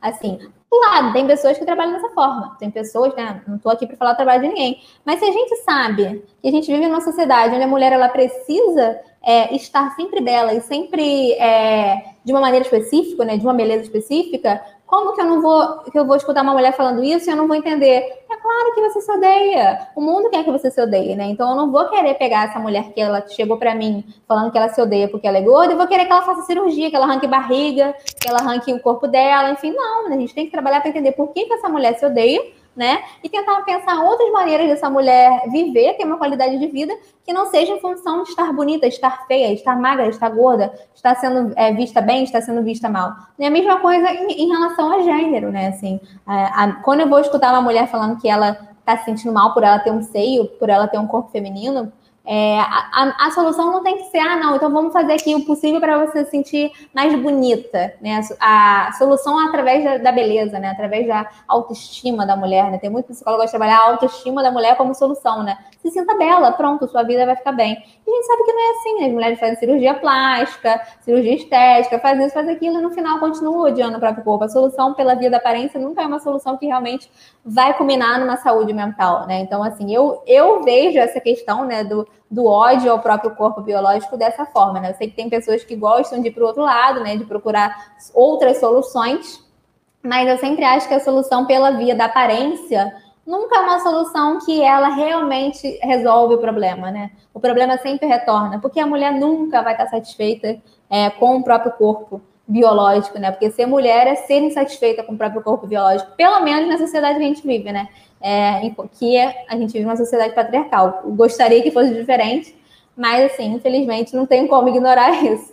Assim, claro, tem pessoas que trabalham dessa forma. Tem pessoas, né? Não estou aqui para falar o trabalho de ninguém. Mas se a gente sabe que a gente vive numa sociedade onde a mulher ela precisa é, estar sempre bela e sempre é, de uma maneira específica, né? De uma beleza específica, como que eu não vou, que eu vou escutar uma mulher falando isso e eu não vou entender? É claro que você se odeia. O mundo quer que você se odeie, né? Então eu não vou querer pegar essa mulher que ela chegou para mim falando que ela se odeia porque ela é gorda, e vou querer que ela faça cirurgia, que ela arranque barriga, que ela arranque o corpo dela, enfim, não. Né? A gente tem que trabalhar para entender por que, que essa mulher se odeia né? E tentar pensar outras maneiras dessa mulher viver, ter uma qualidade de vida que não seja em função de estar bonita, estar feia, estar magra, estar gorda, estar sendo é, vista bem, estar sendo vista mal. E a mesma coisa em, em relação a gênero, né? Assim, a, a, quando eu vou escutar uma mulher falando que ela está se sentindo mal por ela ter um seio, por ela ter um corpo feminino, é, a, a, solução não tem que ser, ah, não, então vamos fazer aqui o possível para você se sentir mais bonita, né? A, a solução é através da, da, beleza, né? Através da autoestima da mulher, né? Tem muito psicólogo que trabalhar a autoestima da mulher como solução, né? Se sinta bela, pronto, sua vida vai ficar bem. E a gente sabe que não é assim, né? As mulheres fazem cirurgia plástica, cirurgia estética, fazem isso, fazem aquilo, e no final continuam odiando o próprio corpo. A solução pela via da aparência nunca é uma solução que realmente vai culminar numa saúde mental, né? Então, assim, eu, eu vejo essa questão, né, do do ódio ao próprio corpo biológico dessa forma, né? Eu sei que tem pessoas que gostam de ir para o outro lado, né? De procurar outras soluções, mas eu sempre acho que a solução pela via da aparência nunca é uma solução que ela realmente resolve o problema, né? O problema sempre retorna, porque a mulher nunca vai estar satisfeita é, com o próprio corpo biológico, né? Porque ser mulher é ser insatisfeita com o próprio corpo biológico, pelo menos na sociedade que a gente vive, né? é, que a gente vive uma sociedade patriarcal. Gostaria que fosse diferente, mas, assim, infelizmente, não tem como ignorar isso.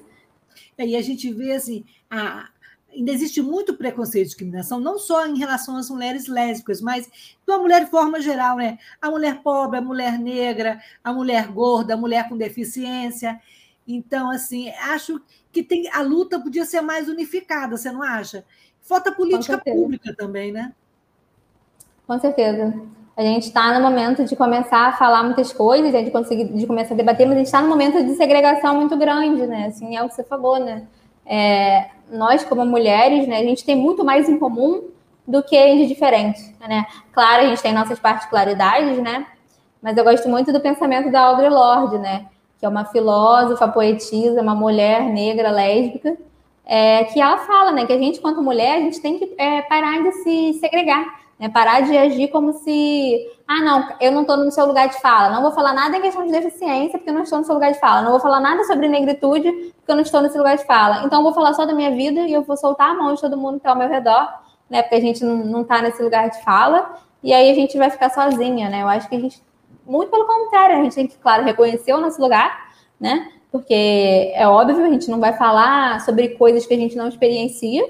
E a gente vê, assim, a, ainda existe muito preconceito e discriminação, não só em relação às mulheres lésbicas, mas da mulher de forma geral, né? A mulher pobre, a mulher negra, a mulher gorda, a mulher com deficiência. Então, assim, acho que tem, a luta podia ser mais unificada, você não acha? Falta política pública também, né? Com certeza. A gente está no momento de começar a falar muitas coisas, de conseguir de começar a debater, mas a gente está no momento de segregação muito grande, né? Assim, é o que você falou, né? É, nós, como mulheres, né, a gente tem muito mais em comum do que de diferente, né? Claro, a gente tem nossas particularidades, né? Mas eu gosto muito do pensamento da Audre Lorde, né? Que é uma filósofa, poetisa, uma mulher negra, lésbica, é, que ela fala, né? Que a gente, quanto mulher, a gente tem que é, parar de se segregar né? Parar de agir como se, ah, não, eu não estou no seu lugar de fala. Não vou falar nada em questão de deficiência, porque eu não estou no seu lugar de fala. Não vou falar nada sobre negritude, porque eu não estou nesse lugar de fala. Então, eu vou falar só da minha vida e eu vou soltar a mão de todo mundo que está ao meu redor, né? Porque a gente não está nesse lugar de fala. E aí a gente vai ficar sozinha, né? Eu acho que a gente, muito pelo contrário, a gente tem que, claro, reconhecer o nosso lugar, né? Porque é óbvio, a gente não vai falar sobre coisas que a gente não experiencia,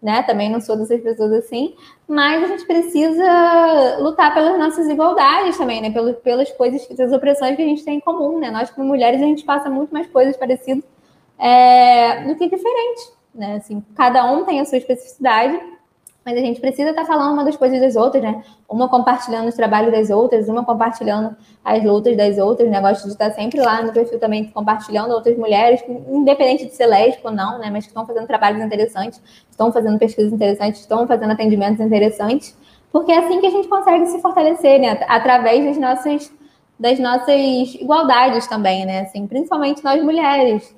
né? Também não sou dessas pessoas assim, mas a gente precisa lutar pelas nossas igualdades também, né? Pelas, pelas coisas, pelas opressões que a gente tem em comum, né? Nós, como mulheres, a gente passa muito mais coisas parecidas é, do que diferente, né? Assim, cada um tem a sua especificidade mas a gente precisa estar tá falando uma das coisas das outras, né? Uma compartilhando os trabalhos das outras, uma compartilhando as lutas das outras, né? Gosto de estar sempre lá no perfil também compartilhando outras mulheres, independente de ser lésbico ou não, né? Mas que estão fazendo trabalhos interessantes, estão fazendo pesquisas interessantes, estão fazendo atendimentos interessantes, porque é assim que a gente consegue se fortalecer, né? Através das nossas, das nossas igualdades também, né? Assim, principalmente nós mulheres.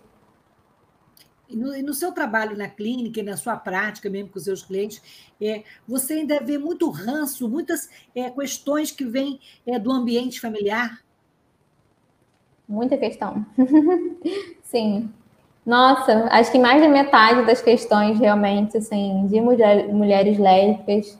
E no, seu trabalho na clínica e na sua prática, mesmo com os seus clientes, é, você ainda vê muito ranço, muitas é, questões que vêm é, do ambiente familiar? Muita questão. Sim. Nossa, acho que mais da metade das questões realmente, assim, de mulher, mulheres lésbicas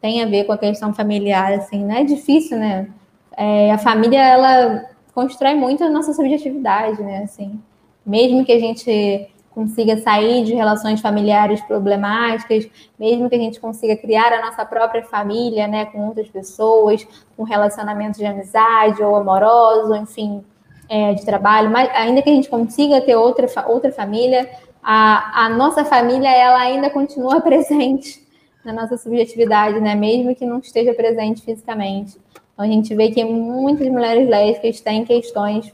tem a ver com a questão familiar, assim, né? É difícil, né? É, a família, ela constrói muito a nossa subjetividade, né? Assim, mesmo que a gente consiga sair de relações familiares problemáticas, mesmo que a gente consiga criar a nossa própria família, né, com outras pessoas, com relacionamentos de amizade ou amoroso, enfim, é, de trabalho, mas ainda que a gente consiga ter outra, outra família, a, a nossa família ela ainda continua presente na nossa subjetividade, né, mesmo que não esteja presente fisicamente. Então a gente vê que muitas mulheres lésbicas têm questões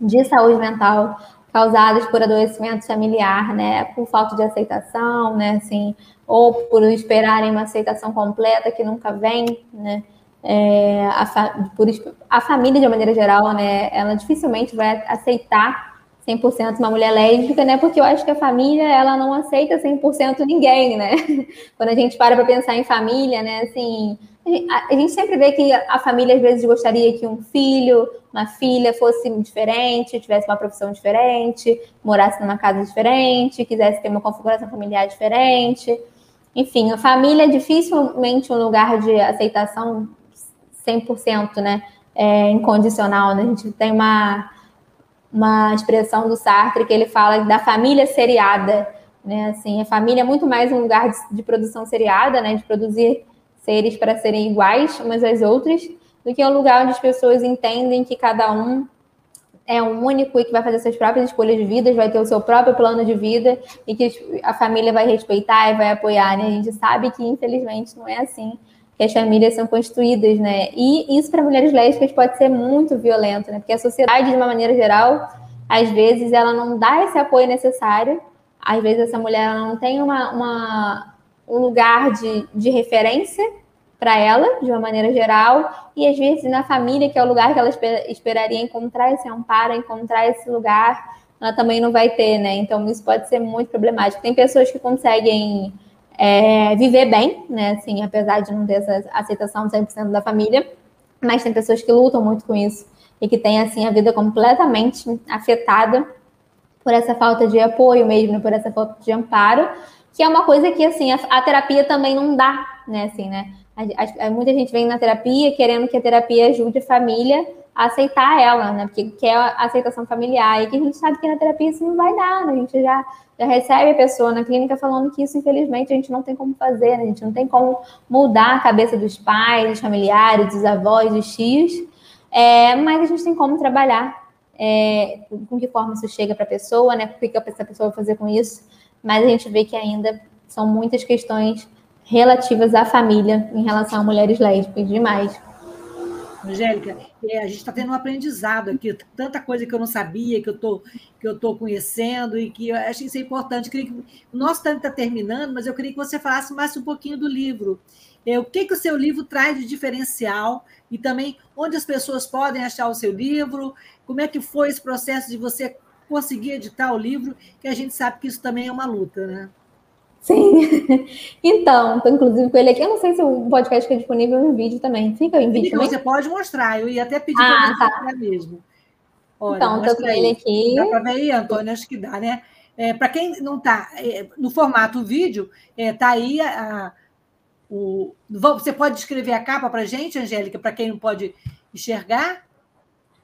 de saúde mental causadas por adoecimento familiar, né, por falta de aceitação, né, assim, ou por esperarem uma aceitação completa que nunca vem, né, é, a, fa por, a família de maneira geral, né, ela dificilmente vai aceitar 100% uma mulher lésbica, né, porque eu acho que a família, ela não aceita 100% ninguém, né, quando a gente para para pensar em família, né, assim, a gente sempre vê que a família às vezes gostaria que um filho, uma filha fosse diferente, tivesse uma profissão diferente, morasse numa casa diferente, quisesse ter uma configuração familiar diferente. Enfim, a família é dificilmente um lugar de aceitação 100%, né? É, incondicional. Né? A gente tem uma, uma expressão do Sartre que ele fala da família seriada. Né? Assim, a família é muito mais um lugar de, de produção seriada, né? de produzir seres para serem iguais umas às outras, do que um lugar onde as pessoas entendem que cada um é um único e que vai fazer suas próprias escolhas de vida, vai ter o seu próprio plano de vida e que a família vai respeitar e vai apoiar, né? A gente sabe que, infelizmente, não é assim que as famílias são construídas, né? E isso para mulheres lésbicas pode ser muito violento, né? Porque a sociedade, de uma maneira geral, às vezes ela não dá esse apoio necessário, às vezes essa mulher não tem uma, uma um lugar de, de referência para ela, de uma maneira geral, e às vezes na família, que é o lugar que ela esper, esperaria encontrar esse amparo, encontrar esse lugar, ela também não vai ter, né? Então isso pode ser muito problemático. Tem pessoas que conseguem é, viver bem, né? Assim, apesar de não ter essa aceitação 100% da família, mas tem pessoas que lutam muito com isso e que têm assim a vida completamente afetada por essa falta de apoio mesmo, por essa falta de amparo que é uma coisa que, assim, a, a terapia também não dá, né, assim, né? A, a, muita gente vem na terapia querendo que a terapia ajude a família a aceitar ela, né? Porque quer a aceitação familiar. E que a gente sabe que na terapia isso não vai dar, né? A gente já, já recebe a pessoa na clínica falando que isso, infelizmente, a gente não tem como fazer, né? A gente não tem como mudar a cabeça dos pais, dos familiares, dos avós, dos tios. É, mas a gente tem como trabalhar é, com que forma isso chega para a pessoa, né? O que, essa pessoa vai fazer com isso mas a gente vê que ainda são muitas questões relativas à família em relação a mulheres lésbicas demais. Angélica, é, a gente está tendo um aprendizado aqui, tanta coisa que eu não sabia, que eu tô, que eu estou conhecendo e que eu acho isso é importante. que, o nosso tempo está terminando, mas eu queria que você falasse mais um pouquinho do livro. É, o que, que o seu livro traz de diferencial e também onde as pessoas podem achar o seu livro, como é que foi esse processo de você conseguir editar o livro, que a gente sabe que isso também é uma luta, né? Sim. Então, tô inclusive com ele aqui. Eu não sei se o podcast fica disponível em vídeo também. Fica em vídeo também? Você pode mostrar. Eu ia até pedir ah, para você tá. mesmo. Olha, então, estou com ele aqui. Dá para ver aí, Antônio? Acho que dá, né? É, para quem não está é, no formato vídeo, está é, tá aí a, a, o. Você pode descrever a capa para gente, Angélica, para quem não pode enxergar?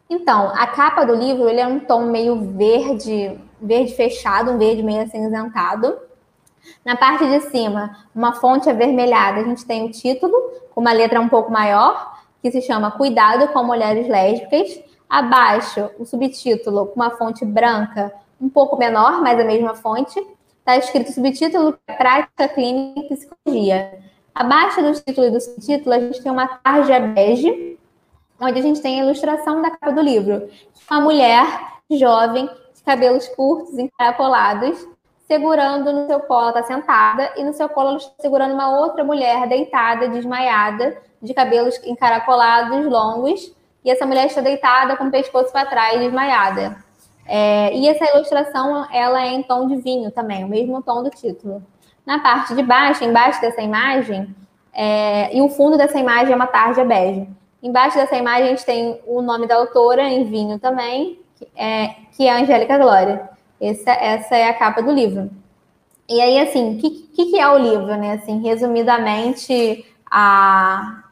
Então, a capa do livro ele é um tom meio verde, verde fechado, um verde meio acinzentado. Na parte de cima, uma fonte avermelhada, a gente tem o título, com uma letra um pouco maior, que se chama Cuidado com Mulheres Lésbicas. Abaixo, o subtítulo com uma fonte branca, um pouco menor, mas a mesma fonte. está escrito subtítulo Prática Clínica e Psicologia. Abaixo do título e do subtítulo, a gente tem uma tarja bege, onde a gente tem a ilustração da capa do livro. Uma mulher jovem, de cabelos curtos, encaracolados, segurando no seu colo, está sentada, e no seu colo ela está segurando uma outra mulher deitada, desmaiada, de cabelos encaracolados, longos, e essa mulher está deitada com o pescoço para trás, desmaiada. É, e essa ilustração, ela é em tom de vinho também, o mesmo tom do título. Na parte de baixo, embaixo dessa imagem, é, e o fundo dessa imagem é uma tarja bege. Embaixo dessa imagem a gente tem o nome da autora em vinho também, que é, que é a Angélica Glória. Essa, essa é a capa do livro. E aí, assim, o que, que, que, é o livro, né? Assim, resumidamente, a,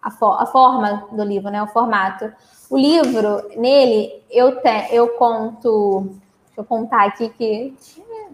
a, a, forma do livro, né? O formato. O livro, nele, eu, te, eu conto, deixa eu contar aqui que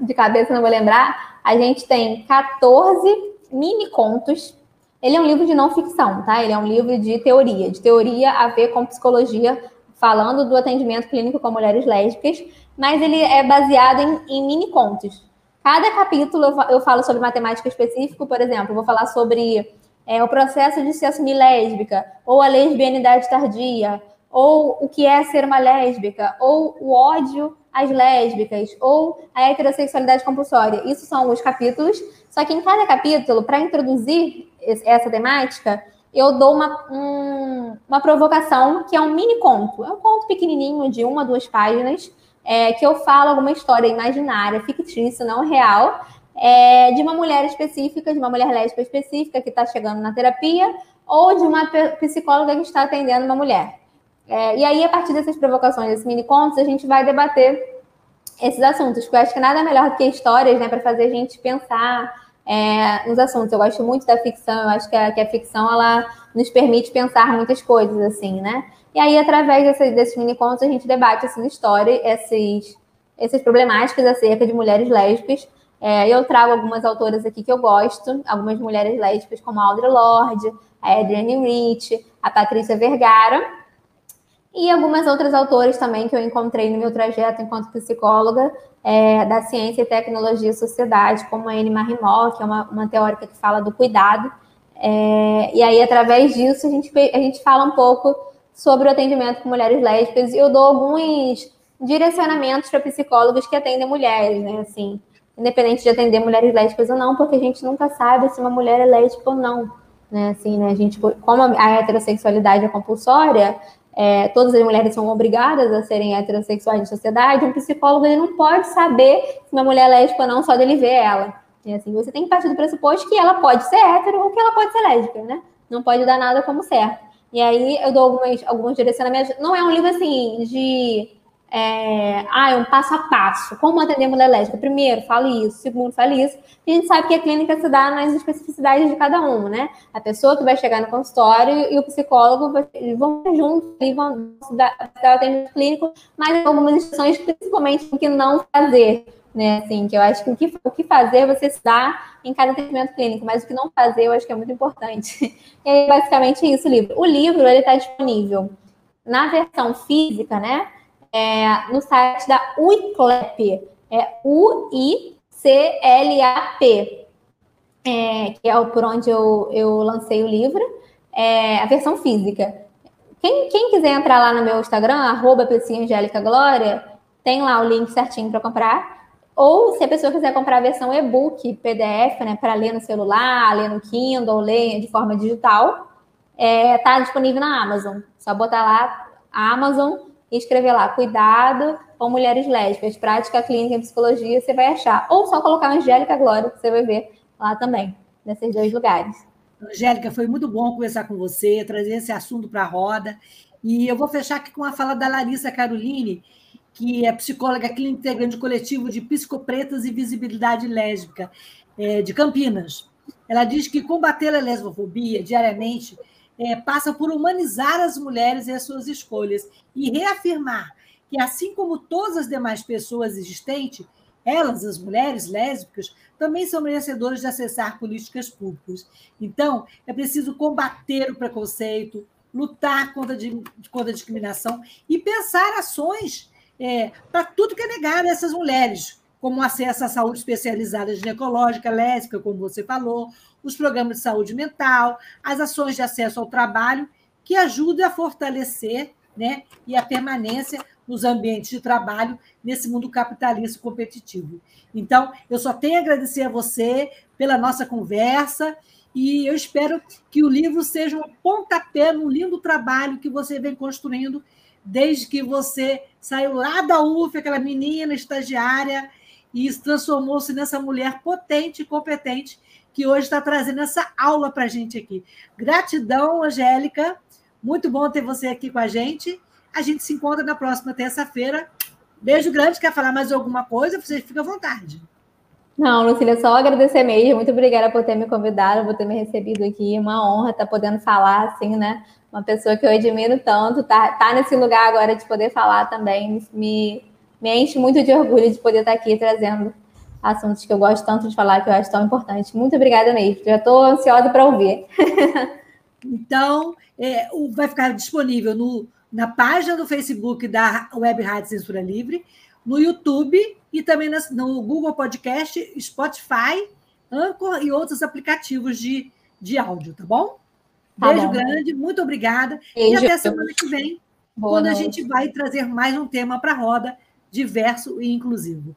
de cabeça não vou lembrar, a gente tem 14 mini contos. Ele é um livro de não ficção, tá? Ele é um livro de teoria, de teoria a ver com psicologia, falando do atendimento clínico com mulheres lésbicas, mas ele é baseado em, em mini contos. Cada capítulo eu falo sobre matemática específico, por exemplo, vou falar sobre é, o processo de se assumir lésbica, ou a lesbianidade tardia, ou o que é ser uma lésbica, ou o ódio às lésbicas, ou a heterossexualidade compulsória. Isso são os capítulos. Só que em cada capítulo, para introduzir essa temática, eu dou uma, um, uma provocação que é um mini conto. É um conto pequenininho de uma, duas páginas, é, que eu falo alguma história imaginária, fictícia, não real, é, de uma mulher específica, de uma mulher lésbica específica que está chegando na terapia, ou de uma psicóloga que está atendendo uma mulher. É, e aí, a partir dessas provocações, desses mini contos, a gente vai debater esses assuntos, porque eu acho que nada melhor do que histórias, né, para fazer a gente pensar é, nos assuntos. Eu gosto muito da ficção, eu acho que a, que a, ficção ela nos permite pensar muitas coisas, assim, né? E aí, através desse, desses mini contos, a gente debate essas histórias, esses, essas problemáticas acerca de mulheres lésbicas. É, eu trago algumas autoras aqui que eu gosto, algumas mulheres lésbicas, como a Audre Lorde, a Adrienne Rich, a Patrícia Vergara, e algumas outras autoras também que eu encontrei no meu trajeto enquanto psicóloga é, da ciência tecnologia e sociedade, como a Anne Marimó, que é uma, uma teórica que fala do cuidado. É, e aí, através disso, a gente, a gente fala um pouco sobre o atendimento com mulheres lésbicas e eu dou alguns direcionamentos para psicólogos que atendem mulheres, né? Assim, independente de atender mulheres lésbicas ou não, porque a gente nunca sabe se uma mulher é lésbica ou não, né? Assim, né? A gente, como a heterossexualidade é compulsória, é, todas as mulheres são obrigadas a serem heterossexuais na sociedade, um psicólogo ele não pode saber se uma mulher é lésbica ou não só dele ver ela. E assim, você tem que partir do pressuposto que ela pode ser hétero ou que ela pode ser lésbica, né? Não pode dar nada como certo. E aí eu dou algumas, alguns direcionamentos. Não é um livro assim de é, ah, é um passo a passo. Como atender mulher lésbica? Primeiro, fale isso. Segundo, fale isso. E a gente sabe que a clínica se dá nas especificidades de cada um, né? A pessoa que vai chegar no consultório e o psicólogo vão juntos e vão dar, o atendimento clínico, mas algumas instruções, principalmente o que não fazer né? Assim, que eu acho que o que, o que fazer você se dá em cada atendimento clínico, mas o que não fazer eu acho que é muito importante. E aí, basicamente, isso o livro. O livro, ele está disponível na versão física, né? É, no site da UICLAP, é U-I-C-L-A-P, é, que é por onde eu, eu lancei o livro, é, a versão física. Quem, quem quiser entrar lá no meu Instagram, arroba Glória, tem lá o link certinho para comprar. Ou se a pessoa quiser comprar a versão e-book, PDF, né, para ler no celular, ler no Kindle, ler de forma digital, é, tá disponível na Amazon. Só botar lá Amazon e escrever lá Cuidado com Mulheres Lésbicas, Prática Clínica em Psicologia, você vai achar. Ou só colocar Angélica Glória, que você vai ver lá também, nesses dois lugares. Angélica, foi muito bom conversar com você, trazer esse assunto para a roda. E eu vou fechar aqui com a fala da Larissa Caroline, que é psicóloga clínica integrante coletivo de psicopretas e visibilidade lésbica é, de Campinas. Ela diz que combater a lesbofobia diariamente é, passa por humanizar as mulheres e as suas escolhas e reafirmar que, assim como todas as demais pessoas existentes, elas, as mulheres lésbicas, também são merecedoras de acessar políticas públicas. Então, é preciso combater o preconceito, lutar contra, contra a discriminação e pensar ações é, para tudo que é negado a essas mulheres, como acesso à saúde especializada ginecológica, lésbica, como você falou, os programas de saúde mental, as ações de acesso ao trabalho, que ajudam a fortalecer né, e a permanência nos ambientes de trabalho nesse mundo capitalista competitivo. Então, eu só tenho a agradecer a você pela nossa conversa e eu espero que o livro seja um pontapé no lindo trabalho que você vem construindo desde que você saiu lá da UF, aquela menina estagiária, e transformou-se nessa mulher potente e competente que hoje está trazendo essa aula para a gente aqui. Gratidão, Angélica. Muito bom ter você aqui com a gente. A gente se encontra na próxima terça-feira. Beijo grande. Quer falar mais alguma coisa? Você fica à vontade. Não, Lucília, só agradecer mesmo. Muito obrigada por ter me convidado, por ter me recebido aqui. Uma honra estar podendo falar, assim, né? Uma pessoa que eu admiro tanto, tá, tá nesse lugar agora de poder falar também, me, me enche muito de orgulho de poder estar aqui trazendo assuntos que eu gosto tanto de falar, que eu acho tão importante. Muito obrigada mesmo. Já estou ansiosa para ouvir. então, é, vai ficar disponível no, na página do Facebook da Web Rádio Censura Livre, no YouTube e também no Google Podcast, Spotify, Anchor e outros aplicativos de, de áudio, tá bom? Tá Beijo bom. grande, muito obrigada. Beijo. E até semana que vem, Boa quando noite. a gente vai trazer mais um tema para a roda diverso e inclusivo.